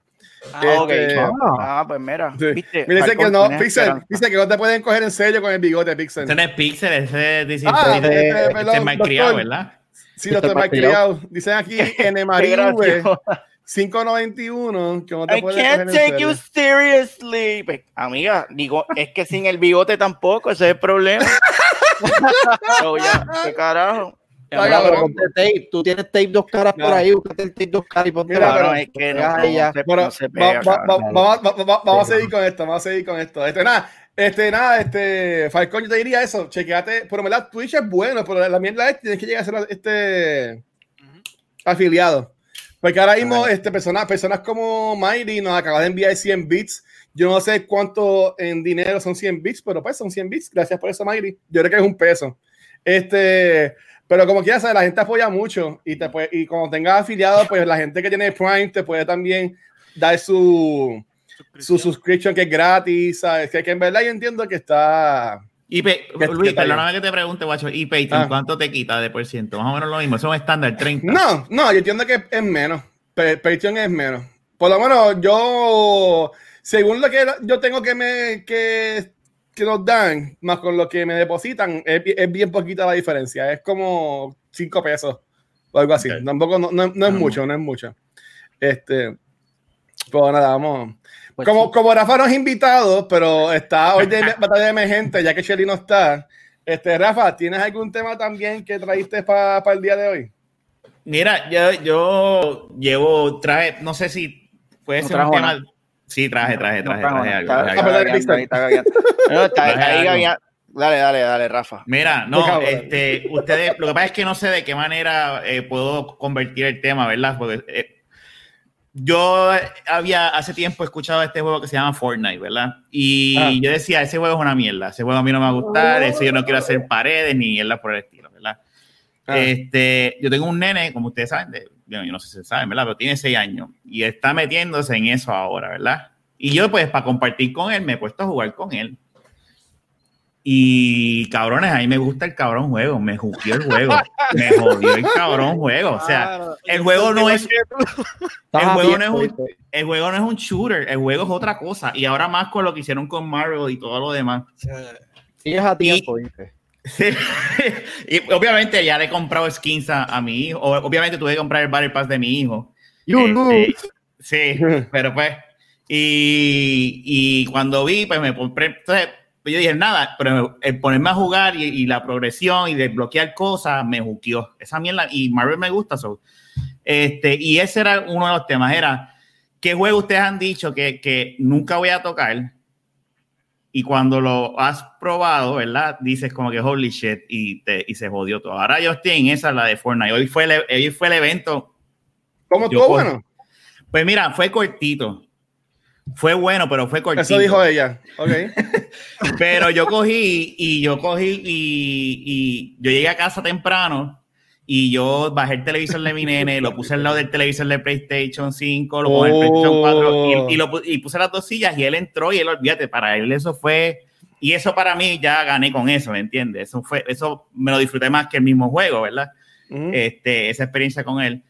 Ah, ok. Este, Ah, pues mira. Sí. ¿viste? Mira, dice que no, Pixel, dice que no te pueden coger en serio con el bigote, Pixel. Ese no es Pixel, ese es dice, Ah, este, malcriado, doctor. ¿verdad? Sí, lo estoy Estoy mal criado. Dicen aquí Marive gracioso. 591 que no te I can't take serio. you seriously. Pues, amiga, digo, es que sin el bigote tampoco, ese es el problema. So, ya, ¿Qué carajo? Pero ponte tape. Tú tienes tape dos caras por ahí. Búscate el tape dos caras y ponte Mira, la- pero- es que no, se, pega, vamos a seguir con esto, vamos a seguir con esto. Este, nada, este, nada, este, Falcón, yo te diría eso, chequeate, pero en verdad Twitch es bueno, pero la mierda es que tienes que llegar a ser este afiliado. Porque ahora mismo, este, personas, personas como Mighty nos acaba de enviar 100 bits. Yo no sé cuánto en dinero son 100 bits, pero pues son 100 bits. Gracias por eso, Mighty. Yo creo que es un peso. Este, pero como quieras, la gente apoya mucho y te puede, y cuando tengas afiliado, pues la gente que tiene Prime te puede también dar su, su subscription que es gratis, ¿sabes? Que, que en verdad yo entiendo que está... Y pe- ¿Qué- Luis, qué perdóname que te pregunte, guacho. ¿Y Patreon Ah. cuánto te quita de por ciento? Más o menos lo mismo. Un estándar 30. No, no, yo entiendo que es menos. Pa- Patreon es menos. Por lo menos yo, según lo que yo tengo que me que, que nos dan, más con lo que me depositan, es, bi- es bien poquita la diferencia. Es como 5 pesos o algo así. Tampoco, no, no- no es Ah. mucho, no es mucho. Este, pues nada, vamos. Pues como, sí. como Rafa no es invitado, pero está hoy de batalla emergente, ya que Shelly no está. Este, Rafa, ¿tienes algún tema también que traíste para el día de hoy? Mira, yo, yo llevo, traje, no sé si puede No ser un tema. nada. Sí, traje, traje, traje, está traje Ah, ahí. Dale, dale, dale, Rafa. Mira, no, este, ustedes, lo que pasa es que no sé de qué manera eh, puedo convertir el tema, ¿verdad? Porque eh, yo había hace tiempo escuchado este juego que se llama Fortnite, ¿verdad? Y Ah. yo decía, ese juego es una mierda, ese juego a mí no me va a gustar, eso yo no quiero hacer paredes ni mierda por el estilo, ¿verdad? Ah. Este, yo tengo un nene, como ustedes saben, de- yo no sé si saben, ¿verdad? Pero tiene seis años y está metiéndose en eso ahora, ¿verdad? Y yo, pues, para compartir con él, me he puesto a jugar con él. Y cabrones, a mí me gusta el cabrón juego, me jodió el juego, me jodió el cabrón juego. O sea, el juego no es, el juego no es un- el juego no es un shooter, el juego es otra cosa. Y ahora más con lo que hicieron con Marvel y todo lo demás. Sigues a tiempo, ¿viste? Sí. y obviamente ya le he comprado skins a, a mi hijo. O- Obviamente tuve que comprar el Battle Pass de mi hijo. You Este, lose. sí, pero pues. Y, y cuando vi, pues me compré. Entonces, pues yo dije nada, pero el ponerme a jugar y, y la progresión y desbloquear cosas me juqueó. Esa mierda. Y Marvel me gusta. So. Este, y ese era uno de los temas. Era, ¿qué juego ustedes han dicho que, que nunca voy a tocar? Y cuando lo has probado, ¿verdad? Dices como que holy shit y, te, y se jodió todo. Ahora yo estoy en esa, la de Fortnite. Hoy fue el, hoy fue el evento ¿Cómo estuvo bueno? pues mira, fue cortito. Fue bueno, pero fue cortito. Eso dijo ella. Ok. Pero yo cogí y yo cogí y, y yo llegué a casa temprano y yo bajé el televisor de mi nene, lo puse al lado del televisor de PlayStation 5, lo puse el PlayStation 4 y, y lo y puse las dos sillas y él entró y él, olvídate, para él eso fue... Y eso para mí ya gané con eso, ¿me entiendes? Eso fue, eso me lo disfruté más que el mismo juego, ¿verdad? Este, esa experiencia con él.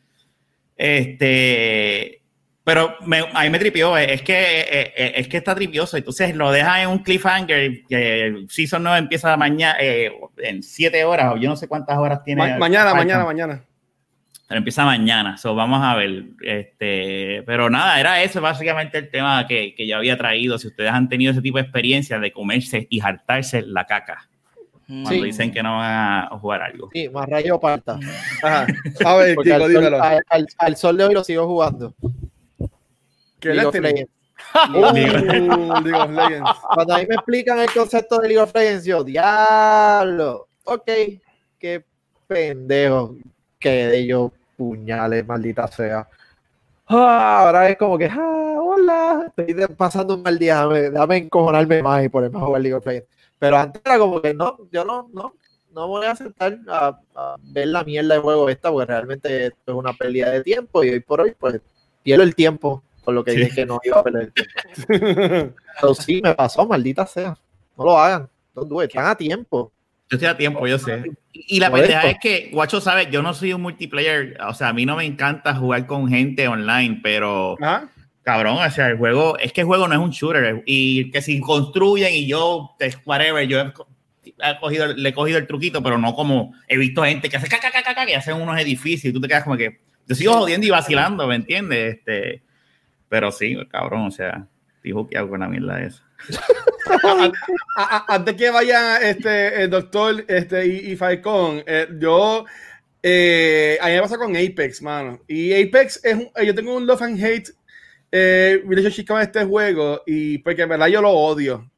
Este, pero me, a mí me tripió, es que, eh, eh, es que está tripioso, entonces lo deja en un cliffhanger, que el season 9 empieza mañana, eh, en 7 horas, o yo no sé cuántas horas tiene. Ma- mañana, mañana, mañana. Pero empieza mañana, so vamos a ver. Este, pero nada, era eso básicamente el tema que, que yo había traído. Si ustedes han tenido ese tipo de experiencia de comerse y hartarse la caca cuando Sí. dicen que no van a jugar algo. Sí, más rayo parta. Ajá. A ver, Porque chico, al, sol, dímelo. al- al- al sol de hoy lo sigo jugando. ¿Qué League of Destiny? Legends. Uh, League of Legends. Cuando a mí me explican el concepto de League of Legends, yo, diablo, ok, qué pendejo que de yo puñales, maldita sea. Ah, ahora es como que, ah, hola, estoy pasando un mal día, dame, dame encojonarme más y ponerme a jugar League of Legends. Pero antes era como que no, yo no, no, no voy a sentar a, a ver la mierda de juego esta, porque realmente esto es una pérdida de tiempo y hoy por hoy, pues, pierdo el tiempo con lo que Sí. dije que no iba a perder tiempo. Pero sí, me pasó, maldita sea. No lo hagan. Don't do it. Están a tiempo. Yo estoy a tiempo, yo sé. Y la pendeja es que, Guacho, sabe, yo no soy un multiplayer, o sea, a mí no me encanta jugar con gente online, pero Ajá. cabrón, o sea, el juego, es que el juego no es un shooter y que si construyen y yo, whatever, yo he, he cogido, le he cogido el truquito, pero no como he visto gente que hace caca, caca, caca, que hacen unos edificios y tú te quedas como que yo sigo jodiendo y vacilando, ¿me entiendes? Este, pero sí, cabrón, o sea, dijo que hago con la mierda esa. Antes que vaya este, el doctor este, y, y Falcón, eh, yo. Eh, a mí me pasa con Apex, mano. Y Apex es. un- Yo tengo un love and hate eh, relationship con este juego. Y porque en verdad yo lo odio.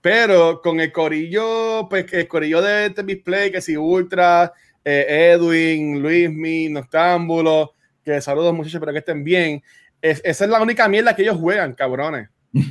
Pero con el corillo, pues el corillo de este display, que si Ultra, eh, Edwin, Luismi, Noctámbulo, que saludos muchachos, espero que estén bien. Es- esa es la única mierda que ellos juegan, cabrones.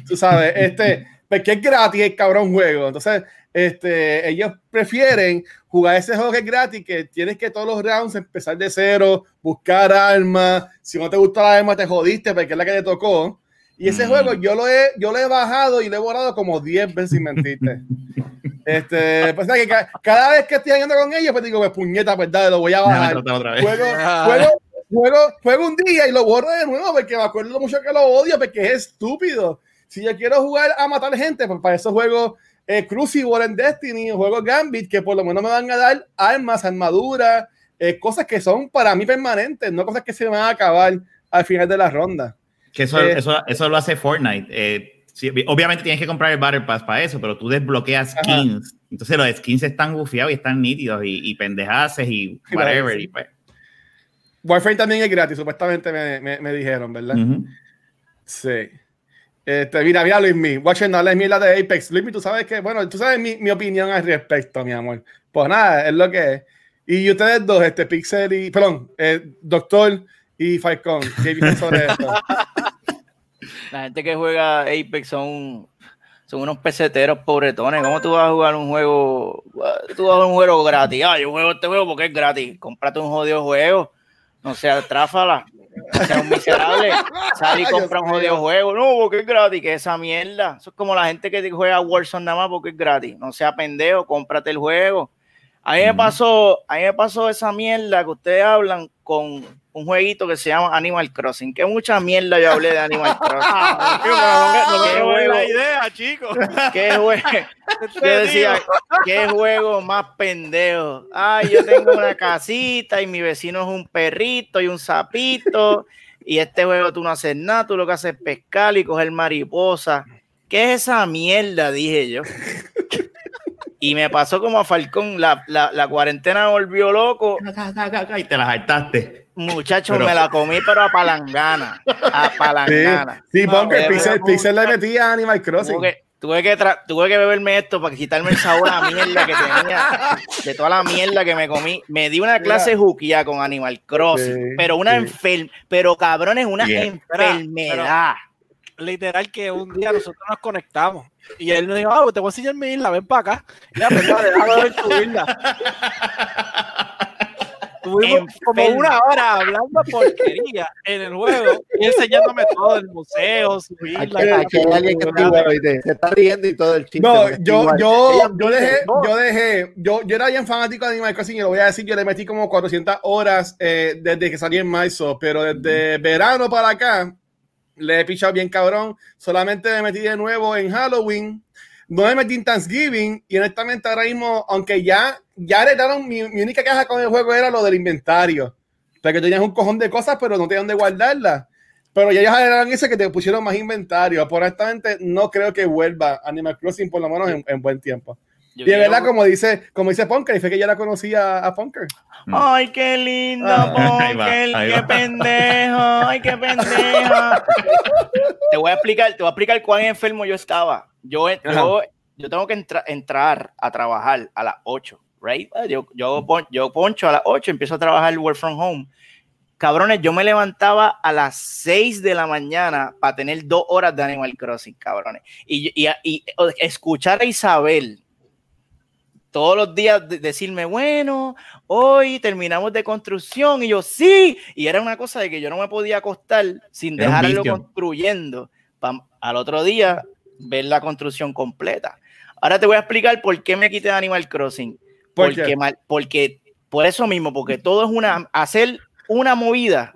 Tú sabes, este, porque es gratis el cabrón juego. Entonces, este, ellos prefieren jugar ese juego que es gratis, que tienes que todos los rounds empezar de cero, buscar armas. Si no te gusta la arma, te jodiste porque es la que te tocó. Y ese Mm. juego yo lo, he, yo lo he bajado y lo he borrado como 10 veces sin mentirte. este, pues, que ca- cada vez que estoy andando con ellos, pues digo, pues puñeta, pues dale, lo voy a bajar. otra vez. Juego, juego, juego, juego un día y lo borro de nuevo porque me acuerdo mucho que lo odio porque es estúpido. Si yo quiero jugar a matar gente, pues para eso juego eh, Crucible en Destiny, juego Gambit, que por lo menos me van a dar armas, armaduras, eh, cosas que son para mí permanentes, no cosas que se me van a acabar al final de la ronda. Que eso, Eh, eso, eso lo hace Fortnite. Eh, sí, obviamente tienes que comprar el Battle Pass para eso, pero tú desbloqueas Ajá. skins. Entonces los skins están gufiados y están nítidos y, y pendejaces y whatever. y pues, Warframe también es gratis, supuestamente me, me- me dijeron, ¿verdad? Sí. Este, mira, mira, Luismi, watching no hables mierda de Apex. Luismi, tú sabes que, bueno, tú sabes mi, mi opinión al respecto, mi amor. Pues nada, es lo que es. Y ustedes dos, este Pixel y, perdón, eh, Doctor y Falcon, ¿qué dicen sobre esto? La gente que juega Apex son, son unos peseteros pobretones. ¿Cómo tú vas a jugar un juego? Tú vas a jugar un juego gratis. Ah, yo juego este juego porque es gratis. Cómprate un jodido juego. No sea tráfala. No sea un miserable. Sal y compra un jodido juego. No, porque es gratis. Que esa mierda. Eso es como la gente que juega Warzone nada más porque es gratis. No sea pendejo. Cómprate el juego. A mí me pasó, a mí me pasó esa mierda que ustedes hablan con un jueguito que se llama Animal Crossing. Que mucha mierda yo hablé de Animal Crossing. No Qué te juego. la idea, chicos. ¿Qué juego? Yo decía, qué juego más pendejo. Ay, yo tengo una casita y mi vecino es un perrito y un sapito. Y este juego tú no haces nada, tú lo que haces es pescar y coger mariposa. ¿Qué es esa mierda? Dije yo. Y me pasó como a Falcón, la, la, la cuarentena me volvió loco. Y te las hartaste. Muchachos, Pero- me la comí, pero a palangana. A palangana. sí, No, porque Pixel, Pixel le metía a Animal Crossing. Tuve que, tuve, que tra- tuve que beberme esto para quitarme el sabor a la mierda que tenía, de toda la mierda que me comí. Me di una clase juquía con Animal Crossing, Sí, pero una sí. enfermedad, pero cabrón, es una Yeah. enfermedad. Literal que un día nosotros nos conectamos y él nos dijo, ah, pues te voy a enseñar mi isla, ven para acá. Ya, pues dale, déjame ver tu isla. Tuvimos como una hora hablando porquería en el juego y enseñándome todo el museo, su isla. aquí hay alguien que está igual, ¿oíste? se está riendo y todo el chiste. No, yo, igual. yo, Ella yo dejé, no, yo dejé, yo, yo era bien fanático de Animal Crossing y lo voy a decir, yo le metí como 400 horas eh, desde que salí en marzo, pero desde verano para acá le he pichado bien cabrón, solamente me metí de nuevo en Halloween, no me metí en Thanksgiving y honestamente ahora mismo, aunque ya, ya heredaron, mi, única queja con el juego era lo del inventario, porque tenías un cojón de cosas pero no tenían dónde guardarlas. Pero ya ellos heredaron eso que te pusieron más inventario. Por honestamente, no creo que vuelva Animal Crossing por lo menos en, en buen tiempo. Yo Y de quiero- verdad, como dice, como dice Punker, y fue que ya la conocía a Punker. Ay, qué lindo, Ah. Ahí va, Ponkel, ahí qué va. pendejo, ay, qué pendeja. te voy a explicar, te voy a explicar cuán enfermo yo estaba. Yo, yo, yo tengo que entra- entrar a trabajar a las 8, right? Yo, yo, pon- yo poncho a las 8, empiezo a trabajar work from home. Cabrones, yo me levantaba a las 6 de la mañana para tener dos horas de Animal Crossing, cabrones. Y, y, y escuchar a Isabel todos los días de- decirme, bueno, hoy terminamos de construcción. Y yo, sí. Y era una cosa de que yo no me podía acostar sin Era dejarlo construyendo. pa- al otro día ver la construcción completa. Ahora te voy a explicar por qué me quité de Animal Crossing. ¿Por porque, mal- porque por eso mismo, porque todo es una, hacer una movida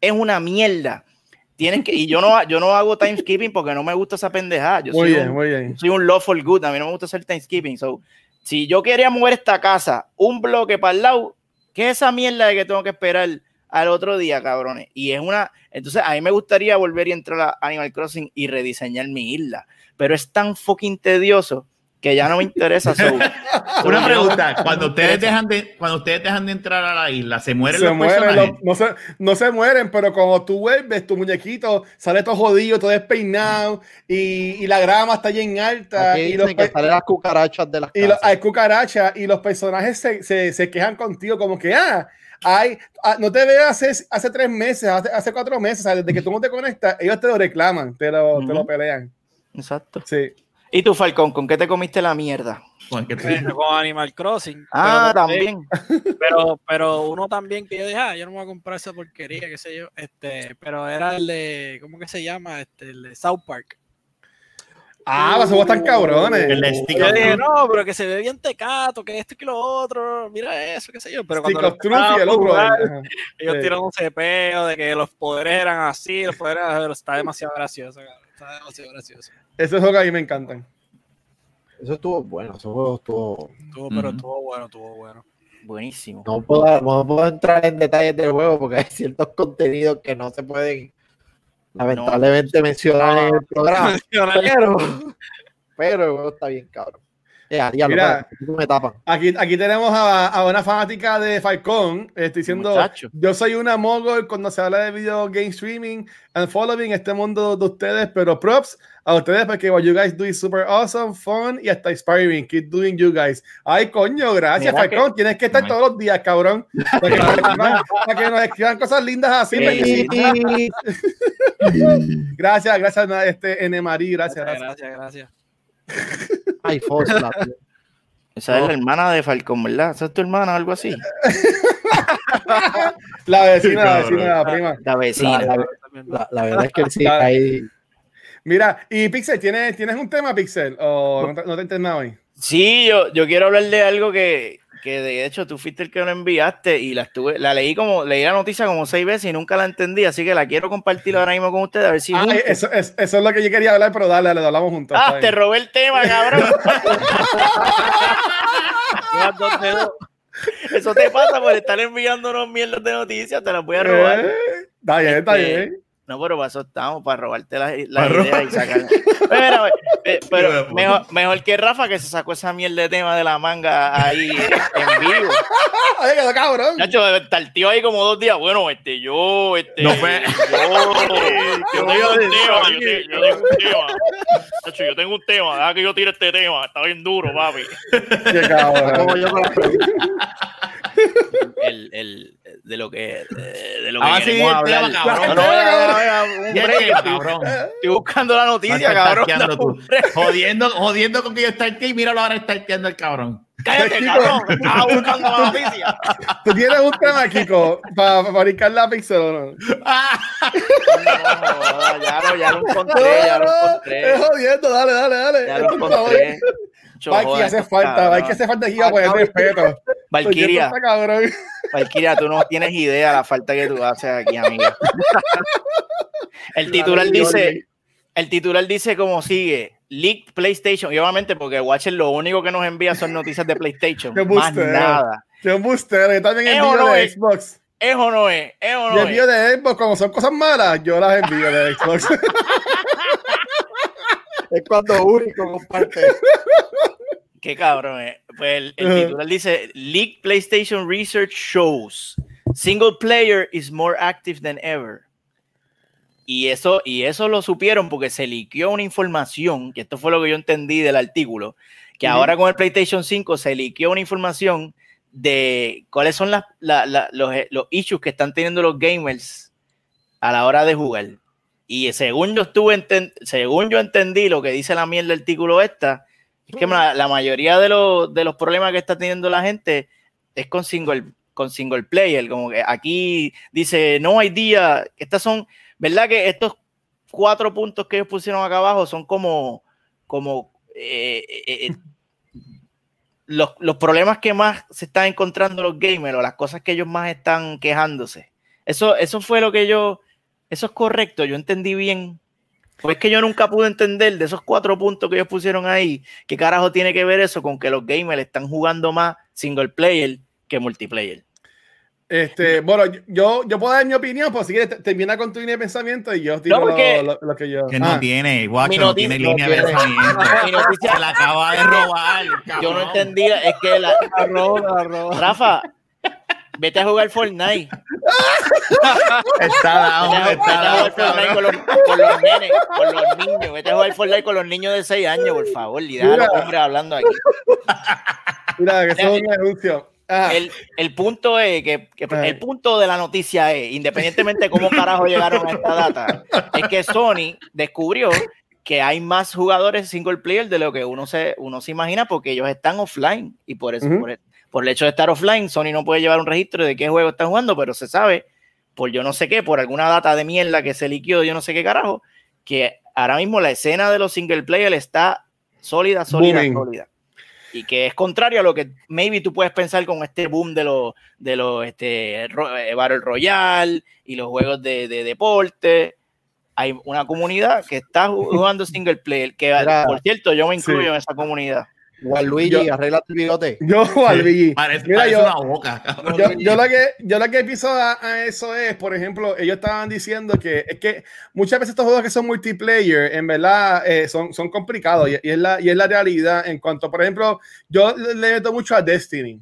es una mierda. tienes que, y yo no, yo no hago timekeeping porque no me gusta esa pendejada. Yo Muy soy bien, un, muy bien. soy un lawful good, a mí no me gusta hacer timekeeping. So, si yo quería mover esta casa un bloque para el lado, ¿qué es esa mierda de que tengo que esperar al otro día, cabrones? Y es una, entonces a mí me gustaría volver y entrar a Animal Crossing y rediseñar mi isla, pero es tan fucking tedioso que ya no me interesa. so- Una pregunta, cuando ustedes dejan de, cuando ustedes dejan de entrar a la isla, ¿se mueren Se los mueren, personajes? los- no, se, no se mueren, pero cuando tú vuelves, tu muñequito sale todo jodido, todo despeinado, y, y la grama está bien alta, Aquí y los, que salen las cucarachas de las y los- hay cucarachas, y los personajes se, se, se quejan contigo, como que, ah, ay, ah, no te veo hace, hace tres meses, hace, hace cuatro meses, o sea, desde que tú no te conectas, ellos te lo reclaman, te lo, te lo pelean. Exacto. Sí. ¿Y tú, Falcón, con qué te comiste la mierda? Con Animal Crossing. Ah, pero, también. Pero, pero uno también que yo dije, ah, yo no me voy a comprar esa porquería, qué sé yo. Este, pero era el de, ¿cómo que se llama? Este, el de South Park. Ah, vas a estar cabrones. El de Stick Yo of dije, no, pero que se ve bien tecato, que esto y que lo otro, mira eso, qué sé yo. Pero Stick cuando of y el otro. jugar, ajá. ellos Sí. tiraron un cepeo de que los poderes eran así, los poderes eran- está demasiado gracioso, cabrón, está demasiado gracioso. Esos juegos a mí me encantan. Eso estuvo bueno, eso juego estuvo... Estuvo, pero estuvo bueno, estuvo bueno. Buenísimo. No puedo, no puedo entrar en detalles del juego porque hay ciertos contenidos que no se pueden lamentablemente mencionar en el programa. Pero, pero el juego está bien cabrón. Diablo, Mira. me tapan. Aquí, aquí tenemos a, a una fanática de Falcon. Estoy diciendo, Muchacho. yo soy una mogol cuando se habla de video game streaming and following este mundo de ustedes, pero props a ustedes porque what you guys do is super awesome, fun y hasta inspiring. Keep doing you guys. Ay, coño, gracias, Mira Falcon. Tienes que estar todos los días, cabrón. Para que, nos escriban, para que nos escriban cosas lindas así. Sí, sí. Gracias, gracias, este, N. Marí, gracias, Gracias, gracias. gracias. gracias. Ay, Fosla, tío. Esa es la hermana de Falcón, ¿verdad? Esa es tu hermana o algo así. La vecina, la vecina, la prima. La vecina. La- la- La, la verdad es que sí, ahí. Mira, y Pixel, ¿tienes, ¿tienes un tema, Pixel? ¿O no te, no te entiendes nada hoy? Sí, yo, yo quiero hablar de algo que, que de hecho tú fuiste el que me enviaste y la estuve, la leí como, leí la noticia como seis veces y nunca la entendí, así que la quiero compartir ahora mismo con ustedes a ver si. Juntos- eso, es, eso es lo que yo quería hablar, pero dale, lo hablamos juntos. ah, te robé el tema, cabrón. Eso te pasa por estar enviándonos mierdas de noticias, te las voy a robar. Eh, Está bien, está Este, bien. No, pero para eso estamos, para robarte las, las Para ideas y sacar. Eh, de pero puta. mejor, mejor que Rafa que se sacó esa mierda de tema de la manga ahí en vivo. Oye, quedó cabrón. Nacho, está el tío ahí como dos días. Bueno, este, yo, este. No fue- Yo, yo tengo un tema, yo, te- yo tengo un tema. Nacho, yo tengo un tema. Deja que yo tire este tema. Está bien duro, papi. Qué cabrón. El, el, de lo que, de lo que Ah, sí, hablar. cabrón. Estoy- cabrón. Estoy buscando la noticia, cabrón. Jodiendo, jodiendo con que yo estarté y míralo ahora estarteando el cabrón. Cállate, cabrón. Estaba buscando la noticia. ¿Tú tienes un tema, Kiko, para fabricar la Pixel o no? Ya lo, ya lo encontré, ya lo encontré. jodiendo, dale, dale, dale. Ya lo encontré. Joder, hace falta. Mikey hace falta aquí a poner respeto. Valkyria. Valkyria, tú no tienes idea la falta que tú haces aquí, amiga. El titular dice, el titular dice como sigue, Leaked PlayStation, y obviamente porque Watcher lo único que nos envía son noticias de PlayStation, Qué más bustero. nada. Qué embustero. Yo también ¿Es envío o no de es? Xbox. ¿Es o no es? ¿Es o Yo no envío es? de Xbox, como son cosas malas, yo las envío de Xbox. Es cuando único comparte. Qué cabrón es. Pues el, el titular dice, Leaked PlayStation Research shows single player is more active than ever. Y eso, y eso lo supieron porque se liqueó una información, que esto fue lo que yo entendí del artículo, que ahora con el PlayStation 5 se liqueó una información de cuáles son las, la- la- los, eh, los issues que están teniendo los gamers a la hora de jugar. Y según yo estuve según yo entendí lo que dice la mierda del artículo esta, es que la, mayoría de los, de los problemas que está teniendo la gente es con single, con single player. Como que aquí dice, no hay día, estas son, ¿verdad? Que estos cuatro puntos que ellos pusieron acá abajo son como, eh, eh, eh, los, los problemas que más se están encontrando los gamers o las cosas que ellos más están quejándose. Eso, eso fue lo que yo eso es correcto, yo entendí bien. Pues es que yo nunca pude entender de esos cuatro puntos que ellos pusieron ahí, qué carajo tiene que ver eso con que los gamers están jugando más single player que multiplayer. Este, bueno, yo, yo puedo dar mi opinión, pero si quieres termina con tu línea de pensamiento y yo digo No, porque- lo, lo- lo que yo. Que no Ah, tiene, guacho, Mi no noticia- tiene línea de pensamiento. Mi noticia- Se la acaba de robar. Yo no cabrón. entendía, es que la. Rafa, vete a jugar Fortnite. Está down, Vete a está jugar down, Fortnite con los, con los nenes, con los niños. Vete a jugar Fortnite con los niños de 6 años, por favor. Y deja a los Mira. hombres hablando aquí. Mira, que eso es un anuncio. Ah, El, el punto es que, que Ajá. el punto de la noticia es, independientemente de cómo carajo llegaron a esta data, es que Sony descubrió que hay más jugadores single player de lo que uno se, uno se imagina porque ellos están offline y por eso, por, el, por el hecho de estar offline, Sony no puede llevar un registro de qué juego están jugando, pero se sabe por yo no sé qué, por alguna data de mierda que se liquió, yo no sé qué carajo, que ahora mismo la escena de los single player está sólida, sólida, sólida. Y que es contrario a lo que maybe tú puedes pensar con este boom de los de los este, eh, Battle Royale y los juegos de, de deporte. Hay una comunidad que está ju- jugando single player, que Mira. por cierto yo me incluyo Sí. en esa comunidad. Igual Luigi, Yo- arregla el bigote. yo, Albi, Parece, Mira, parece yo- una boca, yo, yo lo que yo lo que pienso a, a eso es, por ejemplo, ellos estaban diciendo que es que muchas veces estos juegos que son multiplayer, en verdad, eh, son, son complicados y, y es la, y es la realidad en cuanto, por ejemplo, yo le le meto mucho a Destiny,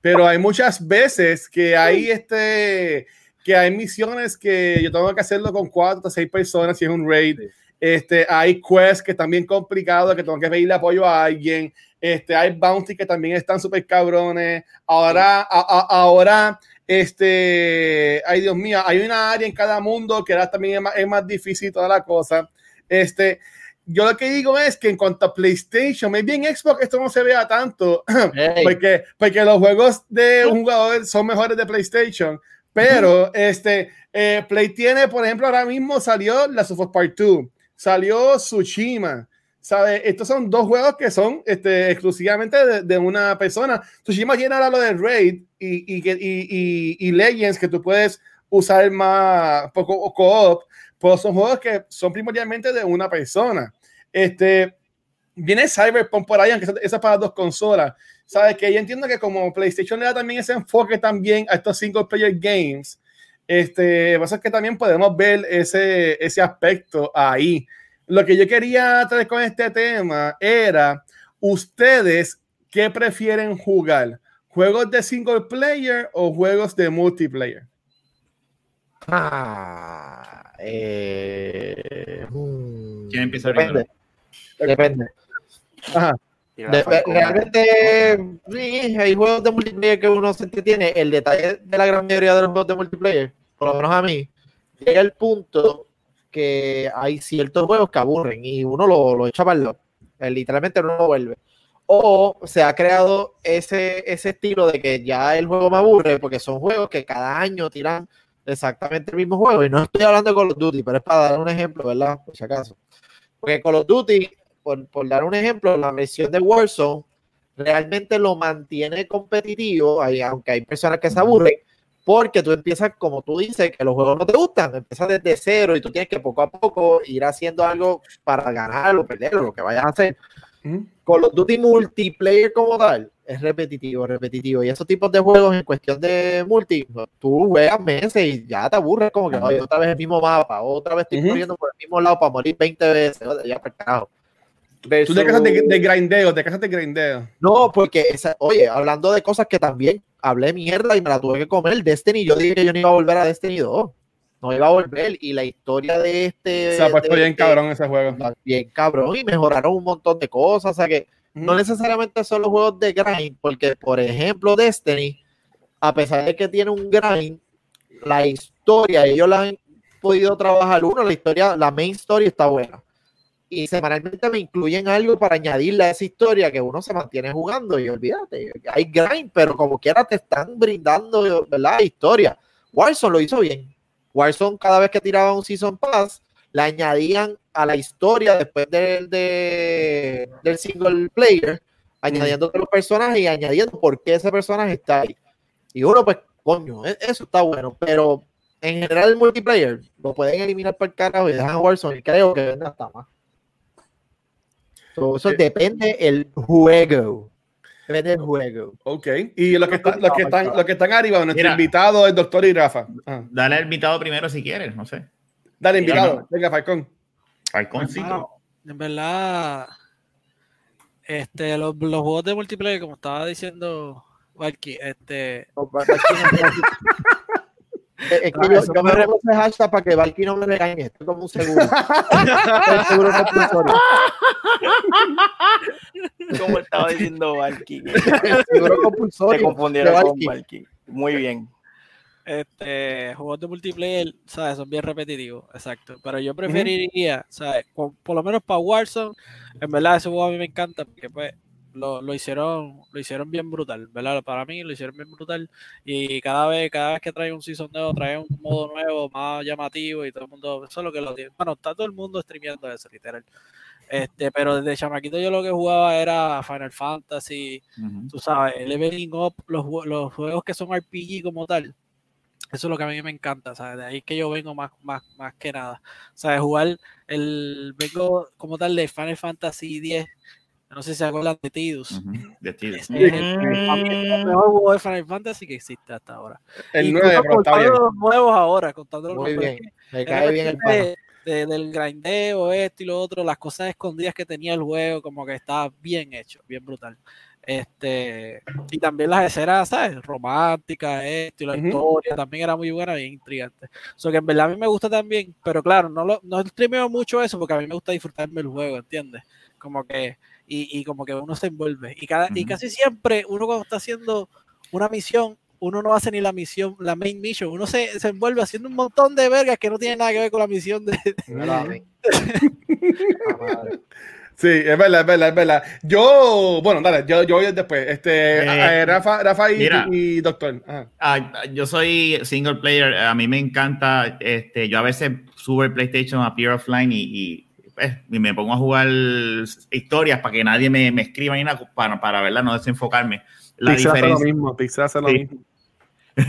pero hay muchas veces que hay este que hay misiones que yo tengo que hacerlo con cuatro o seis personas si es un raid. Este, hay quests que están bien complicados, que tengo que pedirle apoyo a alguien. Este, hay bounty que también están súper cabrones. Ahora, a- a- ahora, este, ay Dios mío, hay una área en cada mundo que ahora también es más, es más difícil toda la cosa. Este, yo lo que digo es que en cuanto a PlayStation, maybe en Xbox esto no se vea tanto, porque, porque los juegos de un jugador son mejores de PlayStation. Pero este eh, Play tiene, por ejemplo, ahora mismo salió la Us Part 2, salió Tsushima. ¿Sabe? Estos son dos juegos que son este, exclusivamente de, de una persona. Tsushima tiene ahora lo de Raid y, y, y, y- Legends que tú puedes usar más poco co-op, pero son juegos que son primordialmente de una persona. Este, viene Cyberpunk por ahí, aunque esa esa es para dos consolas. ¿Sabes? Que yo entiendo que como PlayStation le da también ese enfoque también a estos single player games, este, pasa que también podemos ver ese, ese aspecto ahí. Lo que yo quería traer con este tema era, ¿ustedes qué prefieren jugar? ¿Juegos de single player o juegos de multiplayer? ah, eh, mm, ¿Quién empieza Depende. Depende. Ajá. Realmente, sí, hay juegos de multiplayer que uno se entretiene. El detalle de la gran mayoría de los juegos de multiplayer, por lo menos a mí, llega el punto que hay ciertos juegos que aburren y uno lo, lo echa para el lado. Eh, Literalmente no lo vuelve. O se ha creado ese, ese estilo de que ya el juego me aburre porque son juegos que cada año tiran exactamente el mismo juego. Y no estoy hablando de Call of Duty, pero es para dar un ejemplo, ¿verdad? Por si acaso. Porque Call of Duty, por, por dar un ejemplo, la versión de Warzone realmente lo mantiene competitivo, aunque hay personas que se aburren, porque tú empiezas, como tú dices, que los juegos no te gustan, empiezas desde cero y tú tienes que poco a poco ir haciendo algo para ganar o perder o lo que vayas a hacer. Call of Duty multiplayer como tal es repetitivo, repetitivo. Y esos tipos de juegos en cuestión de multi, tú juegas meses y ya te aburres como que "Oye, otra vez el mismo mapa, otra vez estoy corriendo por el mismo lado para morir 20 veces, ya carajo. Tú te casas de, de grindeo, te casas de grindeo. no, porque, esa- oye, hablando de cosas que también hablé mierda y me la tuve que comer, Destiny, yo dije que yo no iba a volver a Destiny 2. No iba a volver. Y la historia de este. Se ha puesto bien de- cabrón ese juego. Bien cabrón. Y mejoraron un montón de cosas. O sea que no necesariamente son los juegos de grind, porque, por ejemplo, Destiny, a pesar de que tiene un grind, la historia, ellos la han podido trabajar. Uno, la historia, la main story está buena. Y semanalmente me incluyen algo para añadirle a esa historia que uno se mantiene jugando. Y olvídate, hay grind, pero como quiera te están brindando, ¿verdad? Historia. Warzone lo hizo bien. Warzone, cada vez que tiraba un Season Pass, le añadían a la historia después del, de- del single player, añadiendo los personajes y añadiendo por qué ese personaje está ahí. Y uno, pues, coño, e- eso está bueno, pero en general el multiplayer lo pueden eliminar por el carajo y dejan Warzone y creo que vende hasta más. So, eso depende el juego. Depende del juego. Ok. Y los que, están, los que, están, los que están arriba, nuestro Mira. invitado, el doctor y Rafa. Ah. Dale al invitado primero si quieres, no sé. Dale, invitado. no. Venga, Falcón. Falconcito. Hermano, en verdad, este, los, los juegos de multiplayer, como estaba diciendo Valky, este, Es que yo, me ese hashtag para que Valky no me regañe. Esto es como un seguro. el seguro compulsorio. Como estaba diciendo Valky. El seguro Se compulsorio. confundieron de con Valky. Valky. Muy bien. este, juegos de multiplayer, ¿sabes? Son bien repetitivos, exacto. Pero yo preferiría, ¿sabes? Por, por lo menos para Warzone, en verdad ese juego a mí me encanta porque pues lo, lo hicieron lo hicieron bien brutal, ¿verdad? Para mí lo hicieron bien brutal y cada vez cada vez que trae un season nuevo, trae un modo nuevo más llamativo y todo el mundo, eso es lo que lo tiene. Bueno, está todo el mundo streameando eso, literal. Este, pero desde chamaquito yo lo que jugaba era Final Fantasy, Ujú. tú sabes, leveling up, los, los juegos que son RPG como tal. Eso es lo que a mí me encanta, ¿sabes? De ahí que yo vengo más, más, más que nada. ¿Sabes? Jugar el. Vengo como tal de Final Fantasy X. No sé si se acuerdan de Tidus. De estilo. Ese es el, mejor juego de Final Fantasy que existe hasta ahora. El Incluso 9, pero está contando bien. los nuevos ahora, contando los Muy nuevos, bien. Me cae bien el de, de- del grindeo, esto y lo otro, las cosas escondidas que tenía el juego, como que estaba bien hecho, bien brutal. Este, y también las escenas, ¿sabes? Románticas, esto y la historia también era muy buena, bien intrigante. So que en verdad a mí me gusta también, pero claro, no lo, no streameo mucho eso porque a mí me gusta disfrutarme el juego, ¿entiendes? Como que, y, y como que uno se envuelve. Y, cada, y Ujú. casi siempre uno cuando está haciendo una misión, uno no hace ni la misión, la main mission, uno se, se envuelve haciendo un montón de vergas que no tienen nada que ver con la misión de. Ah. Sí, es verdad, es verdad, es verdad. Yo, bueno, dale, yo, yo voy después. Este, Eh, eh, Rafa, Rafa y, mira. y Doctor. Ajá. Ah, yo soy single player, a mí me encanta, este, yo a veces subo el PlayStation a Peer Offline y, y, pues, y me pongo a jugar historias para que nadie me, me escriba ni nada, para, para verla, no desenfocarme. La Pixar hace lo diferencia, mismo, Pixar hace lo Sí. mismo.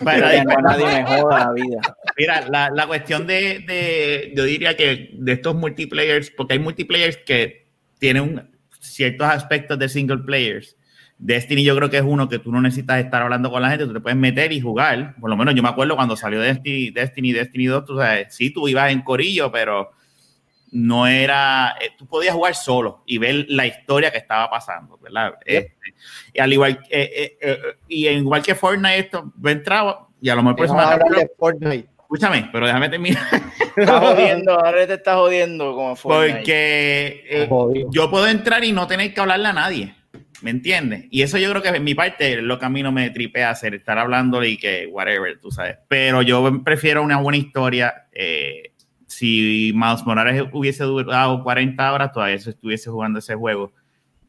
La diferencia- no nadie me joda la vida. Mira, la, la cuestión de, de- yo diría que de estos multiplayers, porque hay multiplayers que tienen un- ciertos aspectos de single players. Destiny yo creo que es uno que tú no necesitas estar hablando con la gente, tú te puedes meter y jugar. Por lo menos yo me acuerdo cuando salió Destiny, Destiny, Destiny 2, tú sabes, sí, tú ibas en corillo, pero no era, eh, tú podías jugar solo y ver la historia que estaba pasando, ¿verdad? Este, y al igual, eh, eh, eh, y igual que Fortnite, esto, yo entraba y a lo mejor por eso Vamos me a hablar de Fortnite. Escúchame, pero déjame terminar. Está jodiendo, ahora te está jodiendo como fue. Porque eh, yo puedo entrar y no tener que hablarle a nadie. ¿Me entiendes? Y eso yo creo que en mi parte es lo que a mí no me tripea hacer, estar hablando y que whatever, tú sabes. Pero yo prefiero una buena historia. eh, si Miles Morales hubiese durado 40 horas, todavía se estuviese jugando ese juego.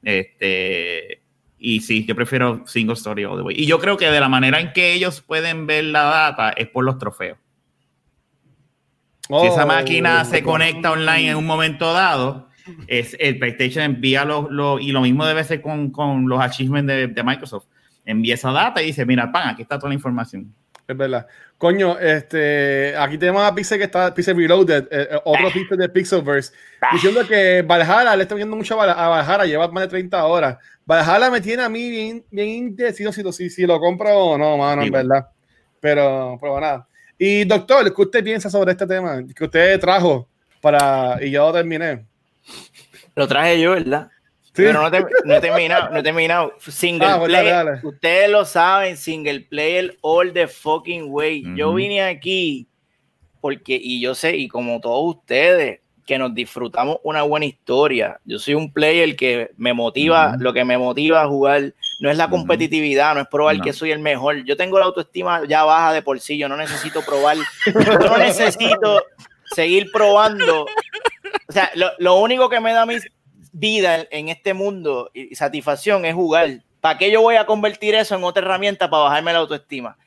Este, y sí, yo prefiero single story all the way. Y yo creo que de la manera en que ellos pueden ver la data es por los trofeos. Si esa Oh, máquina se conecta online en un momento dado, es el PlayStation envía los, los- y lo mismo debe ser con, con los achievements de, de Microsoft. Envía esa data y dice, mira, pan, aquí está toda la información. Es verdad. Coño, este, aquí tenemos a Pixel que está, Pixel Reloaded, eh, eh, otro Pixel de Pixelverse, diciendo que Valhalla, le está viendo mucho a Val- a Valhalla, lleva más de 30 horas. Valhalla me tiene a mí bien, bien indeciso si, lo- si, si lo compro o no, mano, en Igual. verdad. Pero, pero nada. Y doctor, ¿qué usted piensa sobre este tema? Que usted trajo para, y yo terminé. Lo traje yo, ¿verdad? Sí. Pero no, te- no he terminado, no he terminado. Single Ah, pues dale, player. dale. Ustedes lo saben, single player all the fucking way. Yo vine aquí porque, y yo sé, y como todos ustedes, que nos disfrutamos una buena historia. Yo soy un player que me motiva, lo que me motiva a jugar no es la competitividad, no es probar No. que soy el mejor. Yo tengo la autoestima ya baja de por sí, yo no necesito probar, yo no necesito seguir probando. O sea, lo, lo único que me da mi vida en, este mundo y satisfacción es jugar. ¿Para qué yo voy a convertir eso en otra herramienta para bajarme la autoestima?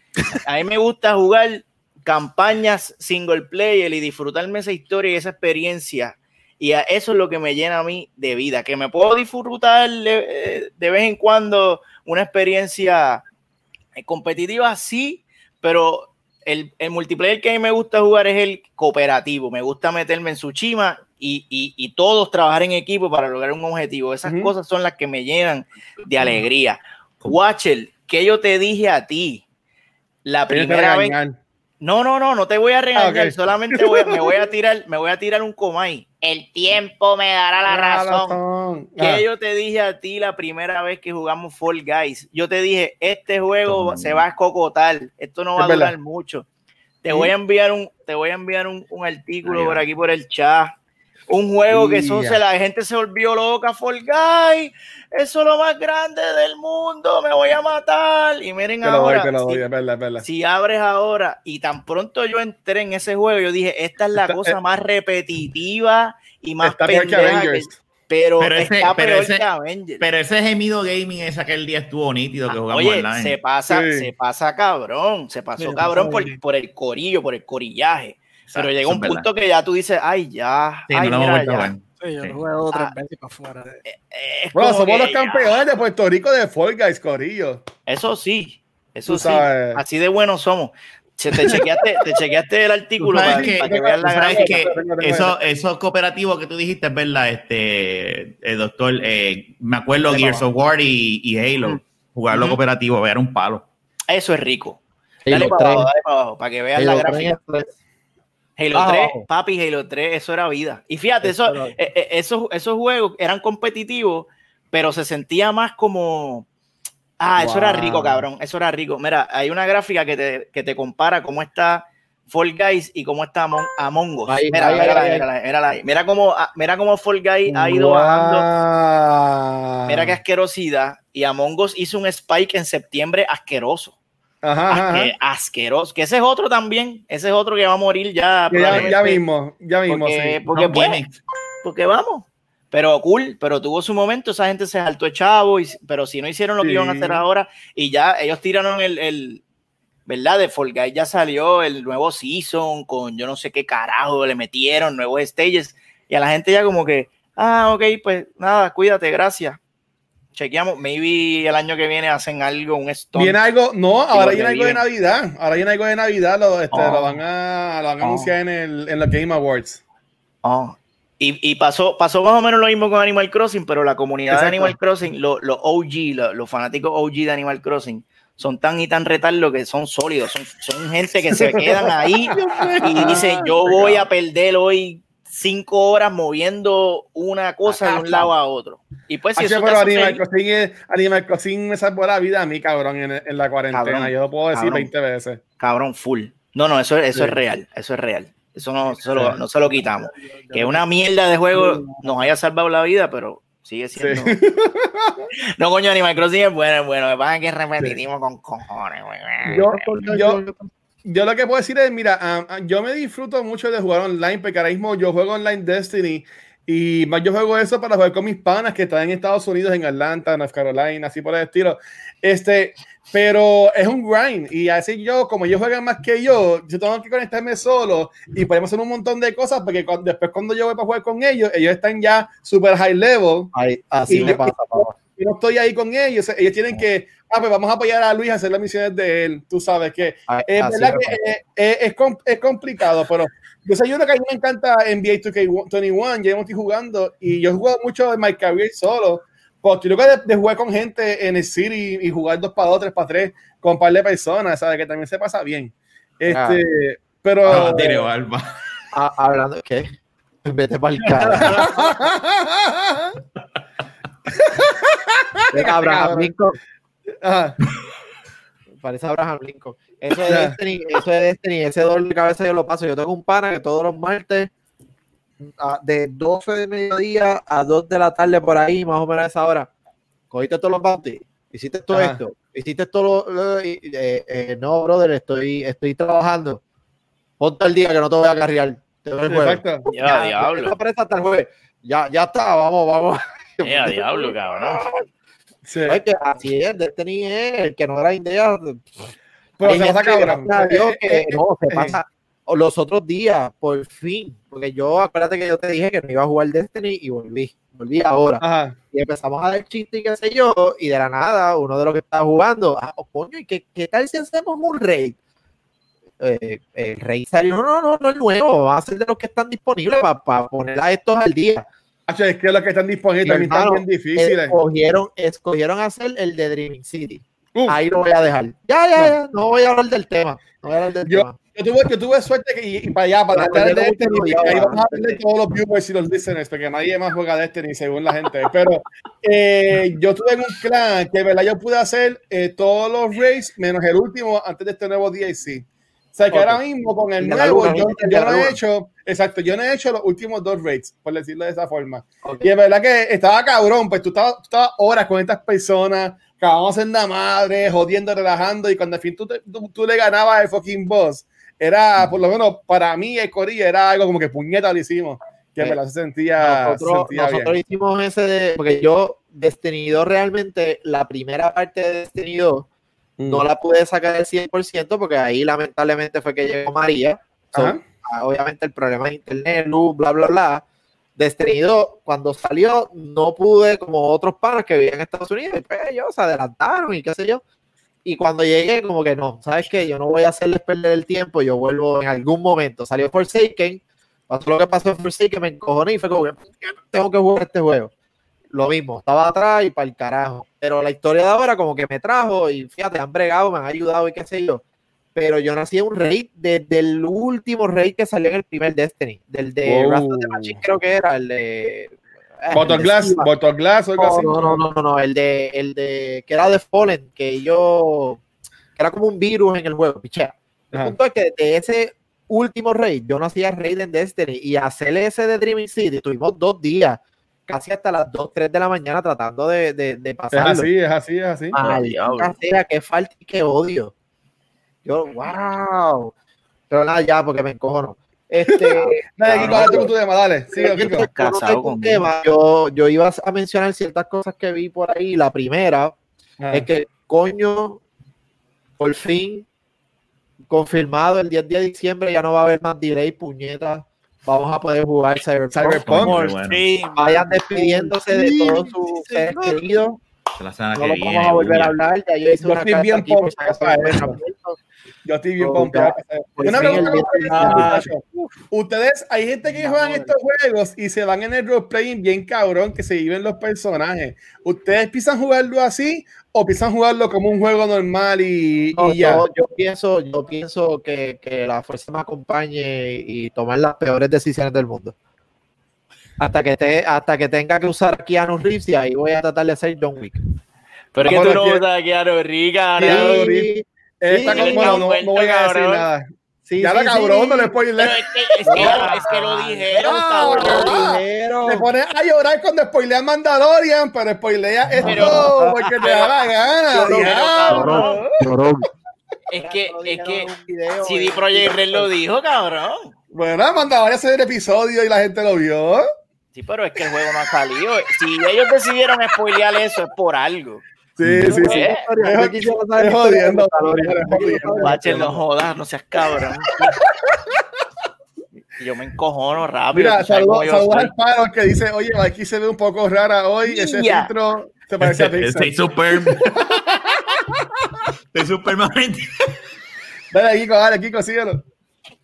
A mí me gusta jugar campañas single player y disfrutarme esa historia y esa experiencia. Y a eso es lo que me llena a mí de vida, que me puedo disfrutar de, vez en cuando una experiencia competitiva, sí, pero el, el multiplayer que a mí me gusta jugar es el cooperativo. Me gusta meterme en Tsushima y, y, y todos trabajar en equipo para lograr un objetivo. Esas Ujú. cosas son las que me llenan de alegría. Watcher, ¿qué yo te dije a ti? La que primera vez. regañar. No, no, no, no te voy a regañar, Ah, ok. solamente voy me voy a tirar, me voy a tirar un comay. El tiempo me dará la razón. razón. ¿Qué Ah, yo te dije a ti la primera vez que jugamos Fall Guys? Yo te dije, este juego Toma. se va a escocotar, esto no va Es a durar verdad. mucho. Te Sí. voy a enviar un, te voy a enviar un, un artículo Ahí va. por aquí por el chat. Un juego que eso se, la gente se volvió loca, Fall Guys, eso es lo más grande del mundo, me voy a matar. Y miren Te lo doy, ahora, te lo doy, si- es verdad, es verdad. si abres ahora y tan pronto yo entré en ese juego, yo dije, esta es la Está- cosa eh, más repetitiva y más pendeja que- pero, Pero ese- está pero ese- que Avengers. Pero ese gemido gaming ese aquel día estuvo nítido que Ah, jugamos Oye, online. se pasa, Sí. se pasa cabrón, se pasó cabrón por, por el corillo, por el corillaje. Exacto, Pero llega un verdad. punto que ya tú dices, ay, ya, Sí, ay, no mira, ya. Sí, yo Sí. lo jugué dos tres Ah. veces para afuera. Es Bueno, como somos los ya. campeones de Puerto Rico de Fall Guys, Corillo. Eso sí, eso Tú sí. sabes. Así de buenos somos. Te chequeaste, te chequeaste el artículo para, que- para que veas la gráfica. que Tengo, tengo, eso, tengo. eso cooperativo que tú dijiste es verdad, este, el doctor, eh, me acuerdo Gears of War y, y Halo, jugarlo cooperativo, era un palo. Eso es rico. Halo Dale para 3, abajo, dale para abajo, para que veas la Halo gráfica. 3, Halo Ah, 3, abajo. papi, Halo 3, eso era vida. Y fíjate, eso, Eso eh, eh, esos, esos juegos eran competitivos, pero se sentía más como. Ah, eso era Wow. rico, cabrón. Eso era rico. Mira, hay una gráfica que te, que te compara cómo está Fall Guys y cómo está Among, Among Us. Ahí, mira, ahí, mírala, ahí, mírala, mírala. Mira cómo, ah, mira cómo Fall Guys ha ido bajando. Mira qué asquerosidad. Y Among Us hizo un spike en septiembre asqueroso. Ajá, ajá, ajá. Asque- asqueroso. Que ese es otro también. Ese es otro que va a morir ya. Ya, mismo, ya mismo, Porque, sí. porque, No, pues, gimmicks. porque vamos. Pero cool, pero tuvo su momento, esa gente se saltó de chavo, y, pero si no hicieron lo que iban a hacer ahora, y ya ellos tiraron el, el ¿verdad? De Fall Guys ya salió el nuevo season con yo no sé qué carajo le metieron, nuevos stages, y a la gente ya como que, ah, ok, pues nada, cuídate, gracias. Chequeamos, maybe el año que viene hacen algo, un stone. Viene algo, no, ahora lo viene algo de. Navidad. Ahora viene algo de Navidad, lo, este, Oh. lo van a, lo van a Oh. anunciar en, el, en los Game Awards. Oh. Y, y pasó, pasó más o menos lo mismo con Animal Crossing, pero la comunidad Exacto. de Animal Crossing, los los OG, lo- los fanáticos OG de Animal Crossing, son tan y tan retardos que son sólidos, son, son gente que se quedan ahí y dicen, yo voy a perder hoy cinco horas moviendo una cosa de un lado a otro. Y pues si eso pero Animal Crossing, es- Animal Crossing me salvó la vida a mí, cabrón, en, en la cuarentena. Cabrón, Yo lo puedo decir cabrón. 20 veces. cabrón, full. No, no, eso, eso Sí. es real, eso es real. Eso no, se lo, Sí. no se lo quitamos. Que una mierda de juego nos haya salvado la vida, pero sigue siendo. Sí. No, coño, Animal Crossing es bueno, es bueno. Me pasa que es repetitivo con cojones, güey. Yo, yo, yo lo que puedo decir es, mira, ah, ah, yo me disfruto mucho de jugar online, porque ahora mismo yo juego online Destiny y más yo juego eso para jugar con mis panas que están en Estados Unidos, en Atlanta, North Carolina, así por el estilo. Este, pero es un grind y así yo, como ellos juegan más que yo, yo tengo que conectarme solo y podemos hacer un montón de cosas porque cuando- después cuando yo voy para jugar con ellos, ellos están ya super high level así me yo- pasa, papá. Yo no estoy ahí con ellos, ellos tienen que, ah, pues vamos a apoyar a Luis a hacer las misiones de él, tú sabes que A- es así verdad me que pasa. eh, eh, es, com- es complicado, pero yo sé yo que a mí me encanta NBA 2K21, ya estoy jugando y yo he jugado mucho de My Career solo, porque luego de, de jugar con gente en el City y jugar dos para dos, tres para tres, con un par de personas, ¿sabes? Que también se pasa bien. Este, pero... Ah, Tireo Alba. Ah, hablando, ¿qué? Vete para el cara. Venga, Abraham Lincoln. Ajá. Parece Abraham Lincoln. Eso de Ya. Destiny, eso de Destiny, ese dolor de cabeza yo lo paso. Yo tengo un pana que todos los martes, a- de 12 de mediodía a 2 de la tarde por ahí, más o menos a esa hora, cogiste todos los bounties, hiciste todo Ajá. esto, hiciste todo lo, lo- y- eh, eh, no, brother, estoy, estoy trabajando. Ponte el día que no te voy a carrear. Te doy el jueves. Exacto. Ya, diablo. no presa hasta el jueves. Ya, ya está, vamos, vamos. Ya, diablo, cabrón. Sí. Es que así es, Destiny es el que no era idea. Pero se pasa cabrón. a Dios, Eh, que eh, no, se eh, pasa los otros días, por fin. Porque yo, acuérdate que yo te dije que no iba a jugar Destiny y volví. Volví ahora. Ajá. Y empezamos a dar chistes y qué sé yo. Y de la nada, uno de los que estaba jugando, ah, oh, coño, ¿y qué, qué tal si hacemos un raid? eh, el rey salió, no, no, no, no es nuevo, va a ser de los que están disponibles para poner a estos al día. Es que los que están disponibles también están bien difíciles. Escogieron, escogieron hacer el de Dreaming City. Uf. Ahí lo voy a dejar. Ya, ya, ya, no voy a hablar del tema. No voy a hablar del Yo- tema. Yo tuve, yo tuve suerte que, y, y para allá, para tratar de no este, tengo y ahí vamos a ¿verdad? ver todos los viewers y los listeners, porque nadie más juega de este ni según la gente. Pero eh, yo tuve en un clan que, ¿verdad? Yo pude hacer eh, todos los raids menos el último antes de este nuevo DIC. O sea que Ok. ahora mismo con el la nuevo, luna, yo, yo La no he hecho, exacto, yo no he hecho los últimos dos raids, por decirlo de esa forma. Ok. Y es verdad que estaba cabrón, pues tú estabas, tú estabas horas con estas personas, acabamos en la madre, jodiendo, relajando, y cuando al fin tú, te- tú, tú le ganabas al fucking boss, era, por lo menos para mí, el Corilla era algo como que puñeta lo hicimos, que en Eh, se sentía, se nosotros, sentía nosotros bien. hicimos ese de, porque yo Destiny 2 realmente la primera parte de Destiny 2 no Mm. la pude sacar al 100% porque ahí lamentablemente fue que llegó María. So, ah, obviamente el problema de internet luz bla bla bla. 2 cuando salió no pude como otros panas que vivían en Estados Unidos y pues ellos se adelantaron y qué sé yo. Y cuando llegué como que no sabes qué yo no voy a hacerles perder el tiempo yo vuelvo en algún momento. Salió Forsaken pasó lo que pasó en Forsaken me encojoné y fue como que tengo que jugar este juego. Lo mismo, estaba atrás y para el carajo. Pero la historia de ahora como que me trajo y fíjate, han bregado, me han ayudado y qué sé yo. Pero yo nací en un raid desde el último raid que salió en el primer Destiny. Del de Oh. Of the Machine creo que era, el de... eh, Bottle el de Glass, Siva. Bottle Glass o algo No, así. no, no, no, no, no, el de, el de, que era de Fallen, que yo, que era como un virus en el juego, pichea. El Ajá. punto es que de ese último raid, yo no hacía raid en Destiny y hacer ese de Dreaming City, tuvimos dos días, casi hasta las 2, 3 de la mañana tratando de, de, de Es así, es así, es así. Maldita sea, qué falta y qué odio. Yo, wow. Pero nada, ya, porque me encojono. Este, Dale, Kiko, dale tú con tu tema, dale. Sigue, yo Kiko. Casado tema, yo, yo iba a mencionar ciertas cosas que vi por ahí. La primera Ah. es que, coño, por fin, confirmado el 10 de diciembre, ya no va a haber más delay, puñetas. Vamos a poder jugar Cyberpunk. Cyberpunk. Muy Por bueno. fin. Vayan despidiéndose de todos sus seres queridos. No que lo viene. vamos a volver a hablar. Ya yo hice Yo una estoy carta bien aquí por Yo estoy bien pompeado. para ustedes, 10 muchachos. Ustedes, hay gente que juegan estos juegos y se van en el roleplaying bien cabrón, que se viven los personajes. ¿Ustedes piensan jugarlo así o piensan jugarlo como un juego normal y, No, y ya? yo, yo pienso, yo pienso que, que la fuerza me acompañe y tomar las peores decisiones del mundo. Hasta que, te, hasta que tenga que usar Keanu Reeves y ahí voy a tratar de ser John Wick. Pero es que tú no a Keanu Reeves, Cabrón. Sí, como no, está no, no voy a decir cabrón. nada. Sí, ya sí, la cabrón, sí. no le spoilé. Es que, es que, es que lo dijeron, cabrón. Dijeron. Te pones a llorar cuando spoilea Mandalorian, pero spoilea esto Pero- porque te da la gana. pero, cabrón. Llorón. Es que, es que video, CD. Projekt Red lo dijo, cabrón. Bueno, Mandalorian se el episodio y la gente lo vio. Sí, pero es que el juego no ha salido. Si ellos decidieron spoilear eso, es por algo. Sí, sí, sí. Eh, Yo quisiera saber es la historia de jodiendo. Bache, no jodas, no seas cabrón. Y Yo me encojono rápido. Mira, sabes saludos soy. al paro que dice, oye, aquí se ve un poco rara hoy. Ese filtro se parece a Pixar. Estoy super. Estoy super. Dale, Kiko, dale, Kiko, síguelo.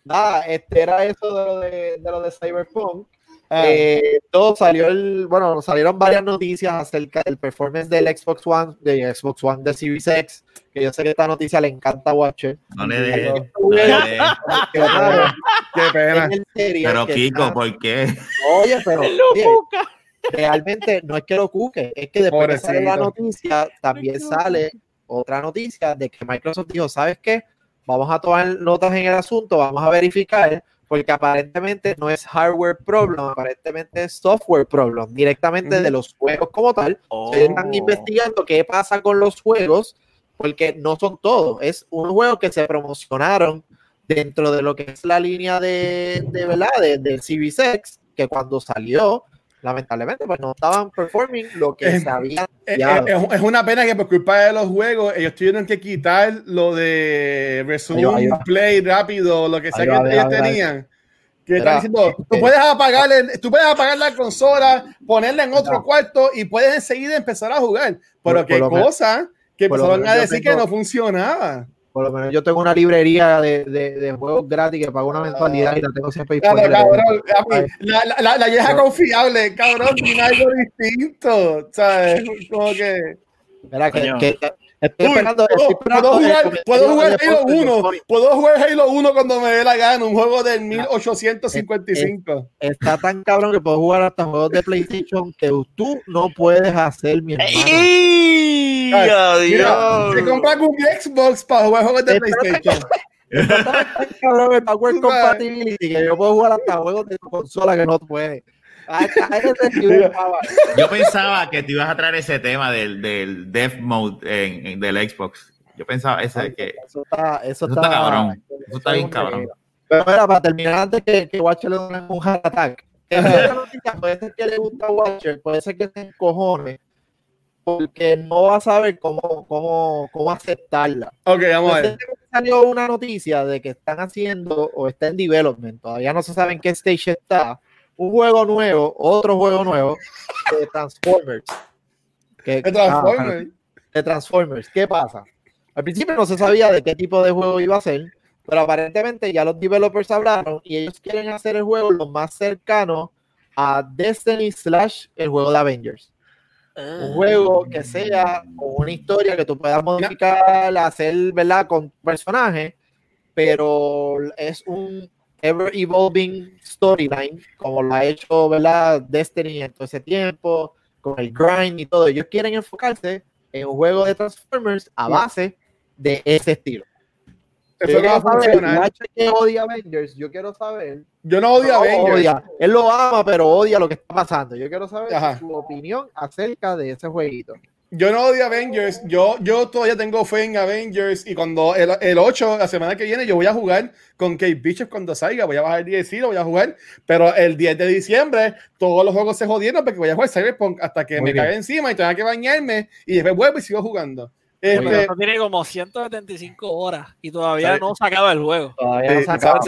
Nada, este era eso de lo de, de, lo de Cyberpunk. Ah, Eh, todo salió el, bueno, salieron varias noticias acerca del performance del Xbox One, de Xbox One de Series X, que yo sé que esta noticia le encanta a Watcher. No le dejes. No le claro, Qué pena. Pero que Kiko, está- ¿por qué? oye, pero realmente no es que lo cuque, es que después de salir la Pobrecito. noticia, también sale otra noticia de que Microsoft dijo, ¿sabes qué? Vamos a tomar notas en el asunto, vamos a verificar, porque aparentemente no es hardware problem, aparentemente es software problem, directamente de los juegos como tal. Oh. Están investigando qué pasa con los juegos, porque no son todos, es un juego que se promocionaron dentro de lo que es la línea de, de verdad, de, del Series X, que cuando salió, lamentablemente, pues no estaban performing lo que Es- se había Es, Ya. es- una pena que por culpa de los juegos ellos tuvieron que quitar lo de resume, play rápido, lo que sea que ellos tenían. Que están diciendo, tú este- puedes apagar el- tú puedes apagar la consola, ponerla en otro cuarto y puedes enseguida empezar a jugar. Pero Por- qué por que- cosa que empezaron a decir que no funcionaba. Por lo menos yo tengo una librería de, de, de juegos gratis que pago una mensualidad y la tengo siempre Claro, disponible. cabrón, a mí, la, la, la, la vieja confiable, cabrón, tiene algo distinto, ¿sabes? Como que. Mira, que estoy esperando, estoy esperando puedo jugar, puedo jugar Halo Deportes de 1, Sony. puedo jugar Halo 1 cuando me dé la gana, un juego del 1855. Está tan cabrón que puedo jugar hasta juegos de PlayStation que tú no puedes hacer, mi hermano. ¡Ey! ¡Adiós! Mira, se compra un Xbox para jugar juegos de. PlayStation. Está tan cabrón el sabes. compatibility que yo puedo jugar hasta juegos de tu consola que no puedes. A ese- a ese nivel, pava. Yo pensaba que te ibas a traer ese tema del, del Death Mode en, en- del Xbox. Yo pensaba ese que Eso está, eso Eso está, está cabrón. Eso está es bien cabrón. Pero mira, para terminar antes que, que Watcher le den un heart attack. Puede ser que le gusta a Watcher, puede ser que se encojone, porque no va a saber cómo, cómo, cómo aceptarla. Ok, vamos a ver. Salió una noticia de que están haciendo o está en development, todavía no se sabe en qué stage está, un juego nuevo, otro juego nuevo de Transformers. Que- De ah, Transformers. de Transformers. ¿Qué pasa? Al principio no se sabía de qué tipo de juego iba a ser, pero aparentemente ya los developers hablaron y ellos quieren hacer el juego lo más cercano a Destiny slash el juego de Avengers. Un juego que sea con una historia que tú puedas modificar, hacer, ¿verdad? Con personajes, pero es un ever evolving storyline, como lo ha hecho, ¿verdad? Destiny en todo ese tiempo, con el grind y todo. Ellos quieren enfocarse en un juego de Transformers a base de ese estilo. Eso Yo no va a quiero saber, que odia Avengers, yo quiero saber. Yo no odio No, Avengers. odia. Él lo ama, pero odia lo que está pasando. Yo quiero saber Ajá. su opinión acerca de ese jueguito. Yo no odio Avengers. Yo, yo todavía tengo fe en Avengers. Y cuando el, el 8, la semana que viene, yo voy a jugar con Kate Bishop cuando salga. Voy a bajar el DLC, lo voy a jugar. Pero el 10 de diciembre, todos los juegos se jodieron porque voy a jugar Cyberpunk hasta que Muy me cague encima y tenga que bañarme. Y después vuelvo y sigo jugando. Pero Este, eso tiene como 175 horas y todavía ¿Sabe? no se acaba el juego. Todavía no se acaba.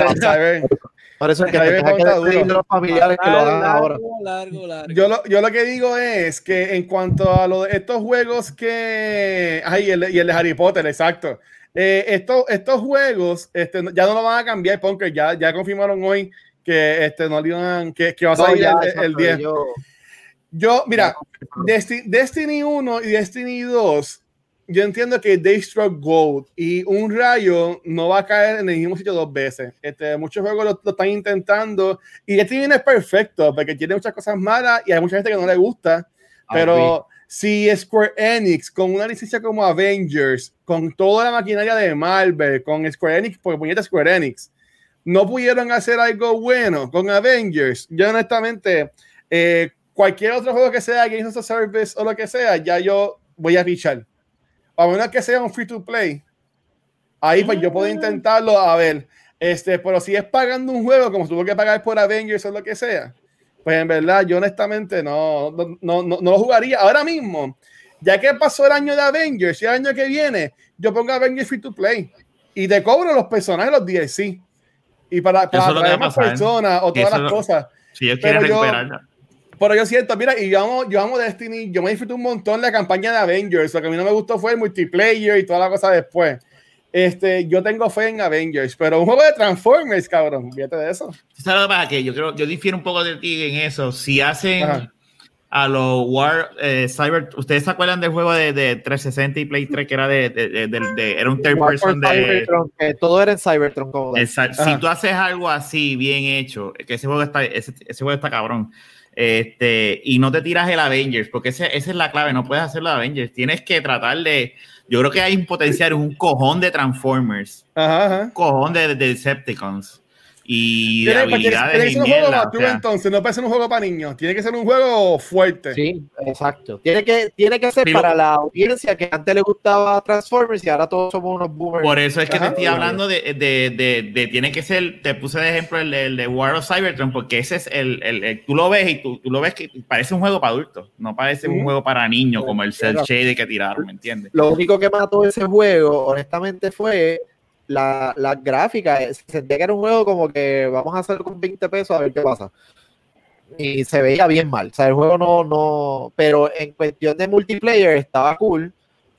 Por eso es que te que está despedir duro. de los familiares que lo hagan ahora. Largo, largo, largo. Yo lo, yo lo que digo es que en cuanto a lo de estos juegos que. Ay, y el, y el de Harry Potter, exacto. Eh, estos, estos juegos este, ya no lo van a cambiar, porque ya, ya confirmaron hoy que este, no le iban, que, que va a No, salir ya, el, el 10. yo- Yo, mira, Desti- Destiny 1 y Destiny 2, yo entiendo que they struck gold y un rayo no va a caer en el mismo sitio dos veces. Este, muchos juegos lo, lo están intentando y Destiny no es perfecto porque tiene muchas cosas malas y hay mucha gente que no le gusta, pero si Square Enix con una licencia como Avengers, con toda la maquinaria de Marvel, con Square Enix, porque puñeta Square Enix, no pudieron hacer algo bueno con Avengers, yo honestamente, eh, cualquier otro juego que sea Games a Service o lo que sea, ya yo voy a fichar. A menos que sea un free to play. Ahí pues yo puedo intentarlo a ver. Este, pero si es pagando un juego como tuvo que pagar por Avengers o lo que sea, pues en verdad yo honestamente no, no, no, no, no lo jugaría. Ahora mismo, ya que pasó el año de Avengers y el año que viene, yo pongo Avengers free to play y te cobro los personajes, los DLC. Y para, para Eso es lo que atraer va a más personas o todas las lo- cosas. Si ellos quieren recuperarla. Pero yo siento, mira, y yo amo, yo amo Destiny, yo me disfruté un montón la campaña de Avengers, lo que a mí no me gustó fue el multiplayer y toda la cosa después. Este, yo tengo fe en Avengers, pero un juego de Transformers, cabrón, fíjate de eso. ¿Tú ¿Sabes lo que pasa? Que yo creo, yo difiero un poco de ti en eso. Si hacen Ajá. a los War eh, Cyber, ¿ustedes se acuerdan del juego de, de 360 y Play 3 que era de, de- de- de- de- era un third War person de Cybertron, que todo era en Cybertron. Exacto. Si tú haces algo así bien hecho, que ese juego está, ese, ese juego está cabrón. Este, y no te tiras el Avengers, porque ese- esa es la clave, no puedes hacerlo Avengers. Tienes que tratar de. Yo creo que hay un potencial, un cojón de Transformers, Ajá, ajá. un cojón de, de Decepticons y de pues, tiene- habilidades que ser un juego maduro, sea, entonces, no puede ser un juego para niños, tiene que ser un juego fuerte. Sí, exacto. Tiene que, tiene que ser Sí, para la audiencia que antes le gustaba Transformers y ahora todos somos unos boomers. Por eso es que Ajá. te estoy hablando de, de, de, de- tiene que ser, te puse de ejemplo el, el de War of Cybertron, porque ese es el, el- el- tú lo ves y tú, tú lo ves que parece un juego para adultos, no parece un juego para niños como el Cell Claro. Shade que tiraron, ¿me entiendes? Lo único que mató ese juego, honestamente, fue la, la gráfica. Se sentía que era un juego como que vamos a hacer con 20 pesos a ver qué pasa. Y se veía bien mal. O sea, el juego no, no. Pero en cuestión de multiplayer estaba cool.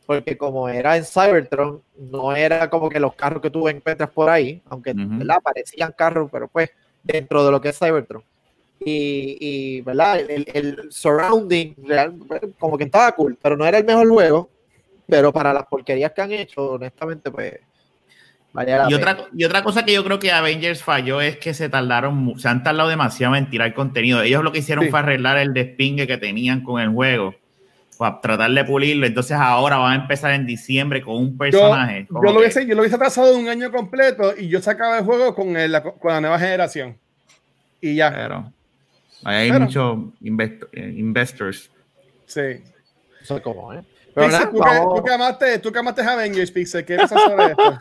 porque como era en Cybertron, no era como que los carros que tú encuentras por ahí, aunque Ujú. ¿verdad? parecían carros, pero pues dentro de lo que es Cybertron. Y, y, ¿verdad? El, el surrounding real, como que estaba cool, pero no era el mejor juego. Pero para las porquerías que han hecho, honestamente, pues Y otra, y otra cosa que yo creo que Avengers falló es que se tardaron, se han tardado demasiado en tirar contenido. Ellos lo que hicieron Sí. fue arreglar el despingue que tenían con el juego, para tratar de pulirlo. Entonces ahora van a empezar en diciembre con un personaje. como yo lo hubiese, yo lo hubiese atrasado un año completo y yo sacaba el juego con, el- la, con la nueva generación. Y ya, Pero ahí hay Pero- muchos invest- eh, investors. sí. No sé cómo, ¿eh? Pero Pixel, nada, tú, que, tú que amaste, tú que amaste Avengers, Pixel, ¿qué piensas sobre esto?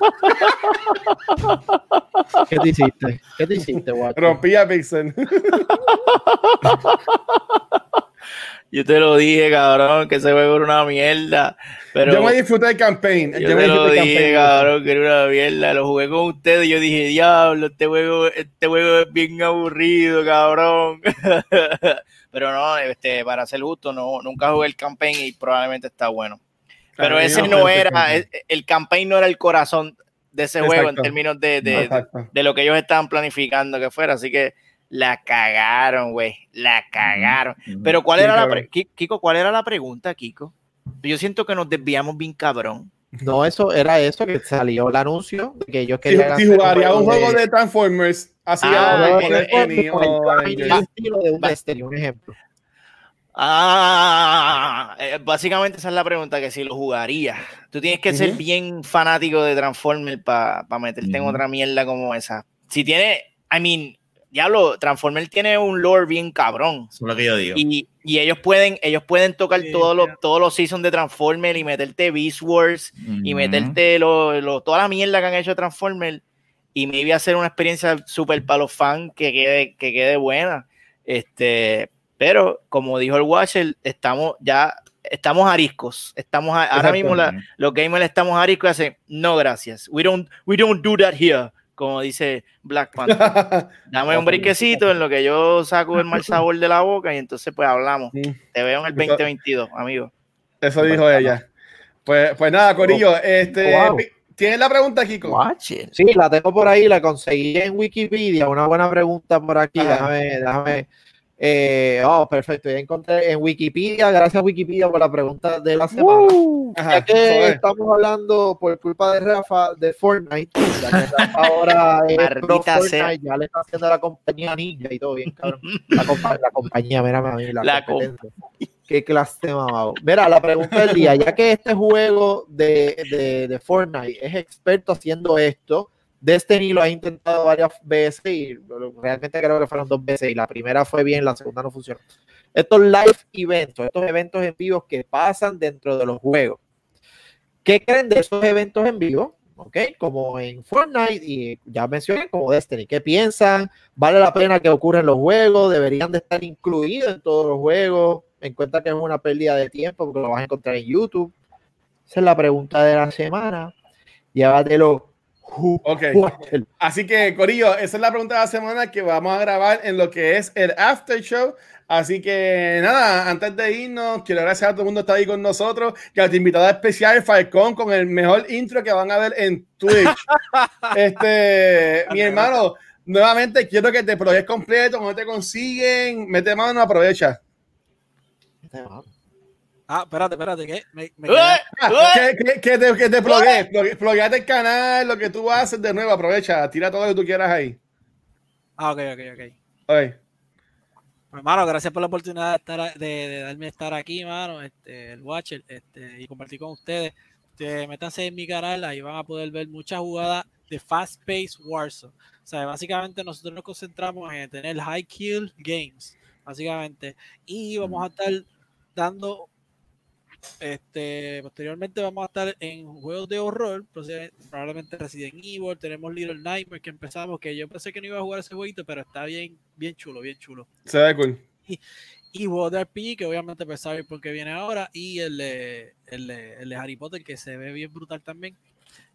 ¿qué te hiciste? ¿Qué te hiciste, guacho? Rompí a Pixel. Yo te lo dije, cabrón, que ese juego era una mierda. Pero yo me disfruté del campaign. yo Yo me te lo disfruté del dije, campaign. cabrón, que era una mierda. Lo jugué con ustedes y yo dije, diablo, este juego, este juego es bien aburrido, cabrón. Pero no, este, para ser justo, no, nunca jugué el campaign y probablemente está bueno. Pero ese no, el era, el, el campaign no era el corazón de ese juego en Exacto. términos de, de, Exacto. de lo que ellos estaban planificando que fuera. Así que la cagaron, güey. La cagaron. Pero ¿cuál Sí, era la Kiko, ¿cuál era la pregunta, Kiko? Yo siento que nos desviamos bien cabrón. No, eso era eso que salió el anuncio de que ellos Si, querían si hacer jugaría un juego de Transformers, así Ah, un Va. Destiny, un ejemplo. Ah, eh, básicamente esa es la pregunta, que si lo jugaría. Tú tienes que ser bien fanático de Transformers para meterte en Ujú. otra mierda como esa. Si tiene, I mean, diablo, Transformers tiene un lore bien cabrón. Eso es lo que yo digo. Y, y ellos pueden, ellos pueden tocar Sí, todos los, todos los seasons de Transformers y meterte Beast Wars y meterte lo, lo- toda la mierda que han hecho de Transformers y maybe hacer una experiencia súper para los fans que quede, que quede buena. Este, pero como dijo el Watcher, estamos ya, estamos ariscos. Estamos a- ahora mismo la- los gamers estamos ariscos y hacen, no gracias. We don't, we don't do that here. Como dice Black Panther. Dame un briquecito en lo que yo saco el mal sabor de la boca y entonces pues hablamos. Te veo en el 2022, amigo. Eso dijo ella. Pues, pues nada, Corillo, este, Wow. ¿tienes la pregunta, Kiko? Watch it. Sí, la tengo por ahí, la conseguí en Wikipedia. Una buena pregunta por aquí. Ajá. Déjame, déjame. Eh, oh, perfecto. Ya encontré en Wikipedia. Gracias, Wikipedia, por la pregunta de la semana. Ya que joder. estamos hablando por culpa de Rafa de Fortnite, ya que Rafa ahora es pro Fortnite, sea. ya le está haciendo la compañía ninja y todo bien, cabrón. La, compa- la compañía, mira, a mí, la, La competencia. Qué clase de mamado. Mira, la pregunta del día, ya que este juego de, de, de Fortnite es experto haciendo esto, Destiny lo ha intentado varias veces y realmente creo que fueron dos veces y la primera fue bien, la segunda no funcionó. Estos live eventos, estos eventos en vivo que pasan dentro de los juegos. ¿Qué creen de esos eventos en vivo? ¿Ok? Como en Fortnite y ya mencioné como Destiny. ¿Qué piensan? ¿Vale la pena que ocurran los juegos? ¿Deberían de estar incluidos en todos los juegos? En cuenta que es una pérdida de tiempo porque lo vas a encontrar en YouTube. Esa es la pregunta de la semana. Llévatelo. Ok. Así que, Corillo, esa es la pregunta de la semana que vamos a grabar en lo que es el After Show. Así que nada, antes de irnos, quiero agradecer a todo el mundo que está ahí con nosotros y a tu invitada especial, Falcón, con el mejor intro que van a ver en Twitch. este, mi hermano, nuevamente quiero que te proyectes completo, no te consiguen, mete mano, aprovecha. Ah, espérate, espérate, ¿qué? Me, me ¡Ué! quedé- Ah, ¡Ué! que, que, que te, que te plugueate el canal, lo que tú haces de nuevo, aprovecha, tira todo lo que tú quieras ahí. Ah, ok, ok, ok. Ok. Hermano, gracias por la oportunidad de, estar, a- de, de darme estar aquí, mano, este, el Watcher, este, y compartir con ustedes. Este, métanse en mi canal, ahí van a poder ver muchas jugadas de Fast Pace Warzone. O sea, básicamente nosotros nos concentramos en tener High Kill Games, básicamente, y vamos a estar dando, este, posteriormente vamos a estar en juegos de horror, probablemente Resident Evil, tenemos Little Nightmares que empezamos, que yo pensé que no iba a jugar ese jueguito, pero está bien, bien chulo, bien chulo Se ve cool. y juegos de RPG, que obviamente pues sabe por qué viene ahora, y el el, el Harry Potter, que se ve bien brutal también.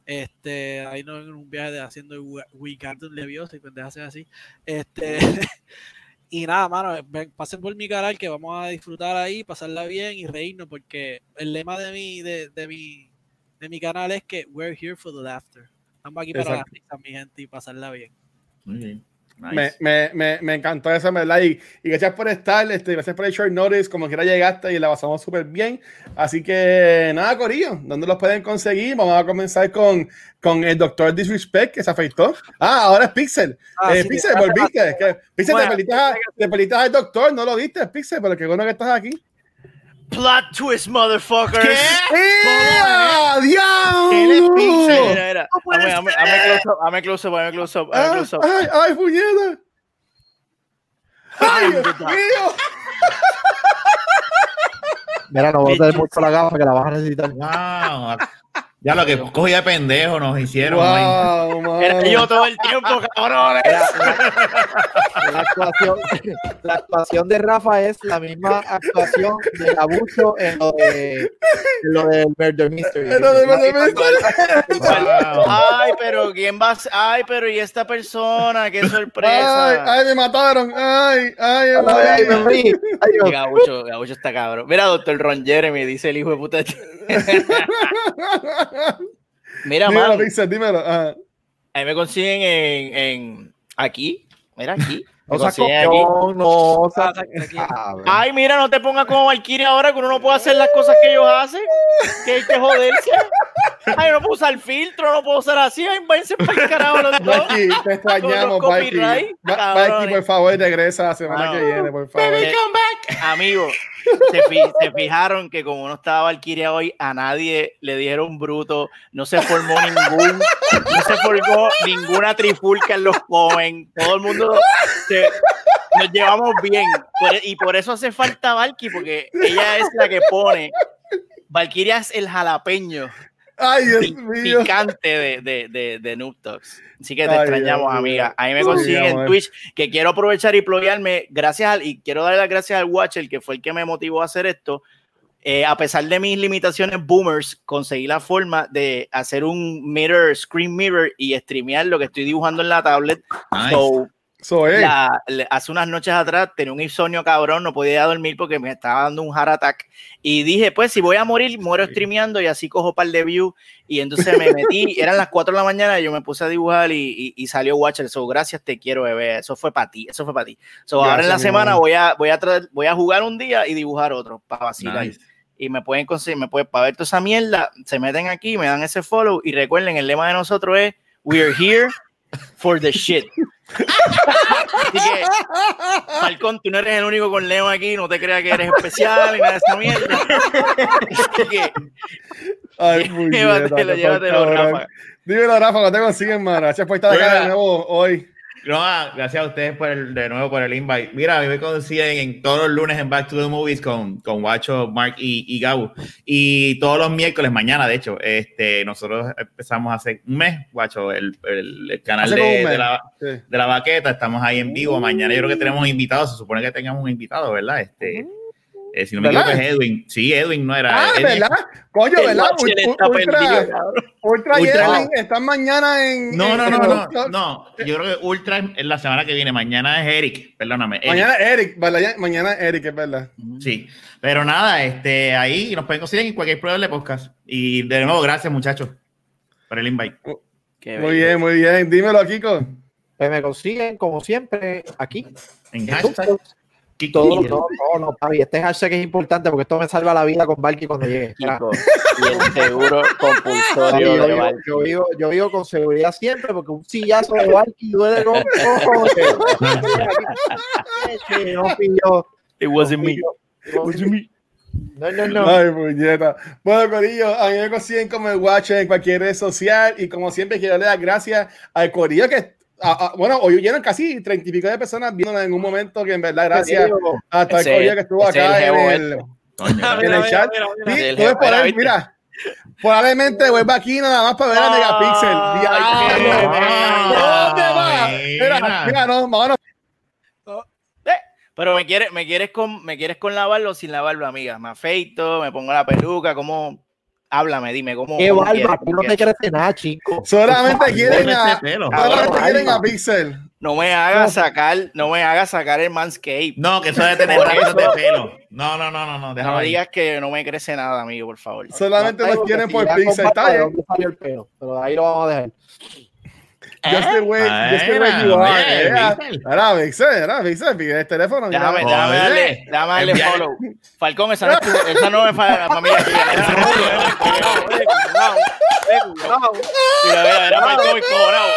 Este, ahí no en un viaje de haciendo Wi- Wingardium Leviosa y pendejas así. Este, Y nada, mano, ven, pasen por mi canal que vamos a disfrutar ahí, pasarla bien y reírnos, porque el lema de mi, de, de mi, de mi canal es que we're here for the laughter. Estamos aquí para la Exacto. risa, mi gente, y pasarla bien. Muy bien. Nice. Me, me, me, me encantó eso, en ¿verdad? Y, y gracias por estar, este, gracias por el short notice, como quiera llegaste y la pasamos súper bien. Así que nada, Corillo, ¿dónde los pueden conseguir? Vamos a comenzar con, con el doctor Disrespect que se afeitó. Ah, ahora es Pixel. Ah, eh, sí, Pixel, hace volviste. Que, Pixel, Bueno, te pelitas, te pelitas al doctor, no lo viste, Pixel, pero qué bueno que estás aquí. Plot twist, motherfuckers. ¡Eh! ¡Diablo! Mira, mira. Dame, dame, dame close up, dame close up, dame close up, dame close up. ¡Ay, ay, puñeta! ¡Ay, Dios mío! Mira, no botes mucho la gafa que la vas a necesitar. Wow. Ya lo que cogía de pendejo nos hicieron. man. ¡Wow! Era yo todo el tiempo, cabrones. La, actuación, la actuación de Rafa es la misma actuación del abuso en lo de en lo del Murder Mystery. En lo de Murder Mystery. Wow. Ay, pero quién va a? Ay, pero y esta persona, qué ¡Ay, sorpresa. ay, me mataron! ¡Ay, ay, Ay, ay, me ay! morí. Ay, Dios. Gabucho, Gabucho está cabrón. Mira, doctor Ron Jeremy, dice el hijo de puta. Mira, Dímelo, man, Pixel, dímelo. Ah. ahí me consiguen en, en aquí. Mira aquí. No consiguen aquí. copión, no Ah. Ay, mira, no te pongas como Valkyrie ahora que uno no puede hacer las cosas que ellos hacen. Que hay que joderse. Ay, no puedo usar filtro, no puedo usar así. Ay, váyanse para el carajo los dos. Valky, te extrañamos, Valky. Valky, por favor, regresa la semana Mano. que viene, por favor. Se- Amigo, se, fi- se fijaron que como no estaba Valkyria hoy, a nadie le dieron bruto, no se formó ningún, no se formó ninguna trifulca en los Cohen, todo el mundo nos llevamos bien, e, y por eso hace falta Valky, porque ella es la que pone, Valkyria es el jalapeño Ay, Dios mío. picante de, de, de, de Noob Talks. Así que te Ay, extrañamos, Dios amiga. Ahí me consiguen en. Twitch, que quiero aprovechar y ployarme. Gracias al, y quiero darle las gracias al Watcher, que fue el que me motivó a hacer esto. Eh, a pesar de mis limitaciones boomers, conseguí la forma de hacer un mirror, screen mirror y streamear lo que estoy dibujando en la tablet. Nice. So, So, la- hace unas noches atrás tenía un insomnio cabrón, no podía dormir porque me estaba dando un heart attack. Y dije, pues si voy a morir, muero streameando y así cojo par de views. Y entonces me metí, eran las 4 de la mañana y yo me puse a dibujar y, y- y salió Watcher. So, gracias, te quiero, bebé. Eso fue para ti, eso fue para ti. So, ahora en la semana voy a, voy, a voy a jugar un día y dibujar otro para vacilar. Nice. Y me pueden conseguir, me pueden, para ver toda esa mierda, se meten aquí, me dan ese follow y recuerden, el lema de nosotros es We are here for the shit. Así que, Falcón, tú no eres el único con lema aquí, no te creas que eres especial y nada de esa mierda. Así que, ay, puñeta, llévatelo, qué llévatelo. Rafa. Dímelo, Rafa, ¿cómo te consiguen, mano? Gracias por estar acá de nuevo hoy. No, ah, gracias a ustedes por el, de nuevo por el invite. Mira, a mí me consiguen en todos los lunes en Back to the Movies con, con Guacho, Mark y, y Gabo. Y todos los miércoles, mañana, de hecho, este, nosotros empezamos hace un mes, Guacho, el, el, el canal de, de la, Sí. de la baqueta. Estamos ahí en vivo. Mañana yo creo que tenemos un invitado. Se supone que tengamos un invitado, ¿verdad? Este, eh, si no me ¿Verdad? equivoco, es Edwin. Sí, Edwin no era. Ah, Edwin- ¿verdad? Coño, El ¿verdad? Está Ultra, perdido. Ultra, y Ultra. Edwin están mañana en. No, no, en no, no, no. Yo creo que Ultra es la semana que viene. Mañana es Eric. Perdóname. Eric. Mañana Eric, ¿verdad? Mañana Eric, es verdad. Sí, pero nada, este, ahí nos pueden conseguir en cualquier prueba de podcast. Y de nuevo, gracias muchachos por el invite. Qué Muy bien, muy bien. Dímelo, Kiko. Pues me consiguen, como siempre, aquí. En en hashtag. Todo, Miguel. no, no, no, papi, este hashtag es importante porque esto me salva la vida con Valky cuando llegue. Y el seguro compulsorio yo, de Valky. yo, vivo, yo vivo con seguridad siempre porque un sillazo de Valky duele como no It no wasn't me. No, no, no. Ay, puñeta. Bueno, Corillo, a mí me consiguen como el Watcher en cualquier red social. Y como siempre, quiero darle las gracias al Corillo que. A- a- bueno, hoy hubieron casi treinta y pico de personas viéndonos en un momento que en verdad gracias a todo el que estuvo acá el en el, Coño, en el chat. mira. Probablemente vuelva aquí nada más para ver a Megapixel. Ay, Diablo. qué ¿Dónde va? Mira, no, vámonos. Pero me quieres, me quieres con, me quieres con la barba o sin la barba, amiga. Me afeito, me pongo la peluca, ¿cómo? Háblame, dime, ¿cómo? Qué cómo barba, quieres? tú no te crece nada, chico. Solamente quieren a, solamente quieren a. Pixel. no me haga sacar, no me haga sacar el manscape. No, que eso debe tener Por rastros de pelo. No, no, no, no, no, déjame No digas que no me crece nada, amigo, por favor. Solamente nos quieren por pizza. Está bien. Pero ahí lo vamos a dejar. Just the way, just the way you are. Ahora, Vixen, ahora, Vixen, pide el teléfono. mira. Déjame, Joder. déjame darle, déjame darle Envíale. follow. Falcón, esa no es, tu- esa no es para la familia Mira, era Falcón encojonado.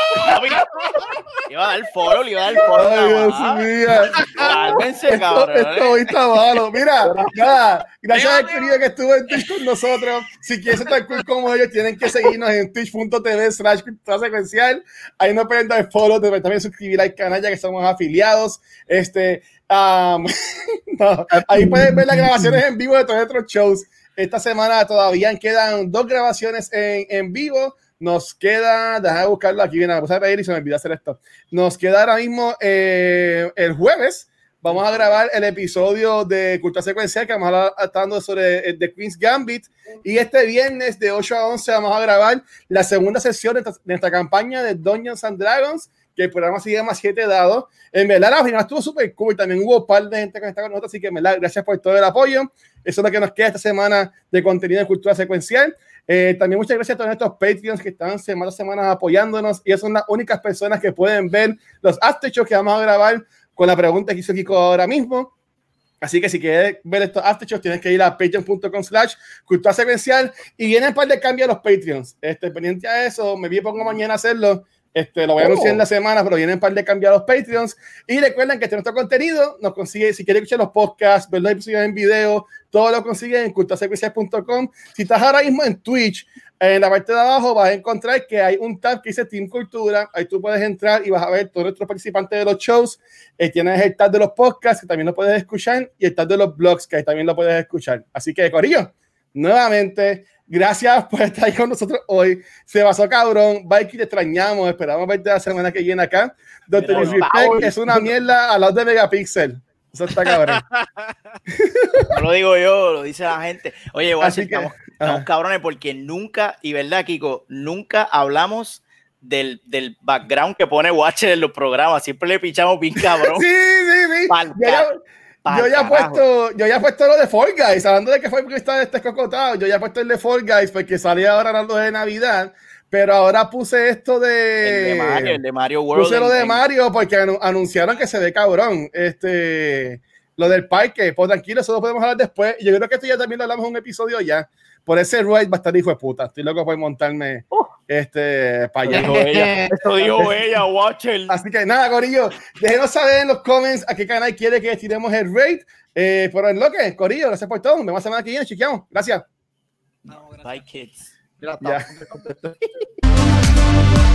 Le iba a dar follow, le iba a dar follow. Ay, Dios mío. Cálmense, cabrón. esto hoy está malo. Mira, nada, gracias al querido que estuvo en Twitch con nosotros. Si quieren ser tan cool como ellos, tienen que seguirnos en twitch.tv slash secuencial. Ahí nos pueden dar follow, deben también suscribir al canal ya que somos afiliados. Este, um, no, ahí pueden ver las grabaciones en vivo de todos nuestros shows. Esta semana todavía quedan dos grabaciones en, en vivo. Nos queda, déjame buscarlo aquí, viene, me a reír y se me olvidó hacer esto. Nos queda ahora mismo eh, el jueves. Vamos a grabar el episodio de Cultura Secuencial que vamos a estar hablando sobre The Queen's Gambit. Y este viernes de 8 a 11 vamos a grabar la segunda sesión de esta campaña de Dungeons and Dragons, que el programa se llama 7 dados. En verdad, la final estuvo súper cool. También hubo un par de gente que está con nosotros, así que en verdad, gracias por todo el apoyo. Eso es lo que nos queda esta semana de contenido de Cultura Secuencial. Eh, también muchas gracias a todos estos Patreons que están semanas a semanas apoyándonos. Y son las únicas personas que pueden ver los aftershows que vamos a grabar con la pregunta que hizo Kiko ahora mismo. Así que si quieres ver estos aftershows, tienes que ir a patreon.com slash cultura secuencial y vienen un par de cambios a los Patreons. Este, pendiente a eso, me vi pongo mañana a hacerlo. Este, lo voy a anunciar en la semana, pero vienen un par de cambios a los Patreons. Y recuerden que este nuestro contenido nos consigue, si quieres escuchar los podcasts, ver los episodios en video, todo lo consigues en culturasecuencial.com. Si estás ahora mismo en Twitch, en la parte de abajo vas a encontrar que hay un tab que dice Team Cultura. Ahí tú puedes entrar y vas a ver todos nuestros participantes de los shows. Eh, tienes el tab de los podcasts, que también lo puedes escuchar, y el tab de los blogs, que ahí también lo puedes escuchar. Así que, Corillo, nuevamente, gracias por estar ahí con nosotros hoy. Se pasó cabrón. Mikey, te extrañamos. Esperamos verte la semana que viene acá. Doctor Mira, Disrespect es una mierda a los de Megapixel. Eso está cabrón. No lo digo yo, lo dice la gente. Oye, a Así que, estamos, estamos ajá. cabrones porque nunca, y verdad, Kiko, nunca hablamos del, del background que pone Watcher en los programas. Siempre le pichamos bien cabrón. Sí, sí, sí. Pa'l Yo ya, pa'l yo ya puesto, yo ya he puesto lo de Fall Guys, hablando de que fue porque está este escocotado, yo ya he puesto el de Fall Guys porque salía ahora hablando de Navidad, pero ahora puse esto de, El de Mario, el de Mario World. puse lo de Mario porque anu- anunciaron que se ve cabrón, este, lo del parque, pues tranquilo, eso lo podemos hablar después, yo creo que esto ya también lo hablamos en un episodio ya, por ese ride va a estar hijo de puta, estoy loco por montarme, este, para allá. Dijo ella. Eso dijo ella, Watcher. Así que nada, Corillo, déjenos saber en los comments a qué canal quiere que tiremos el rate. Eh, por el loque, Corillo, gracias por todo. Nos vemos la semana que viene, chequeamos. Gracias. No, gracias. Bye, kids. Contentos.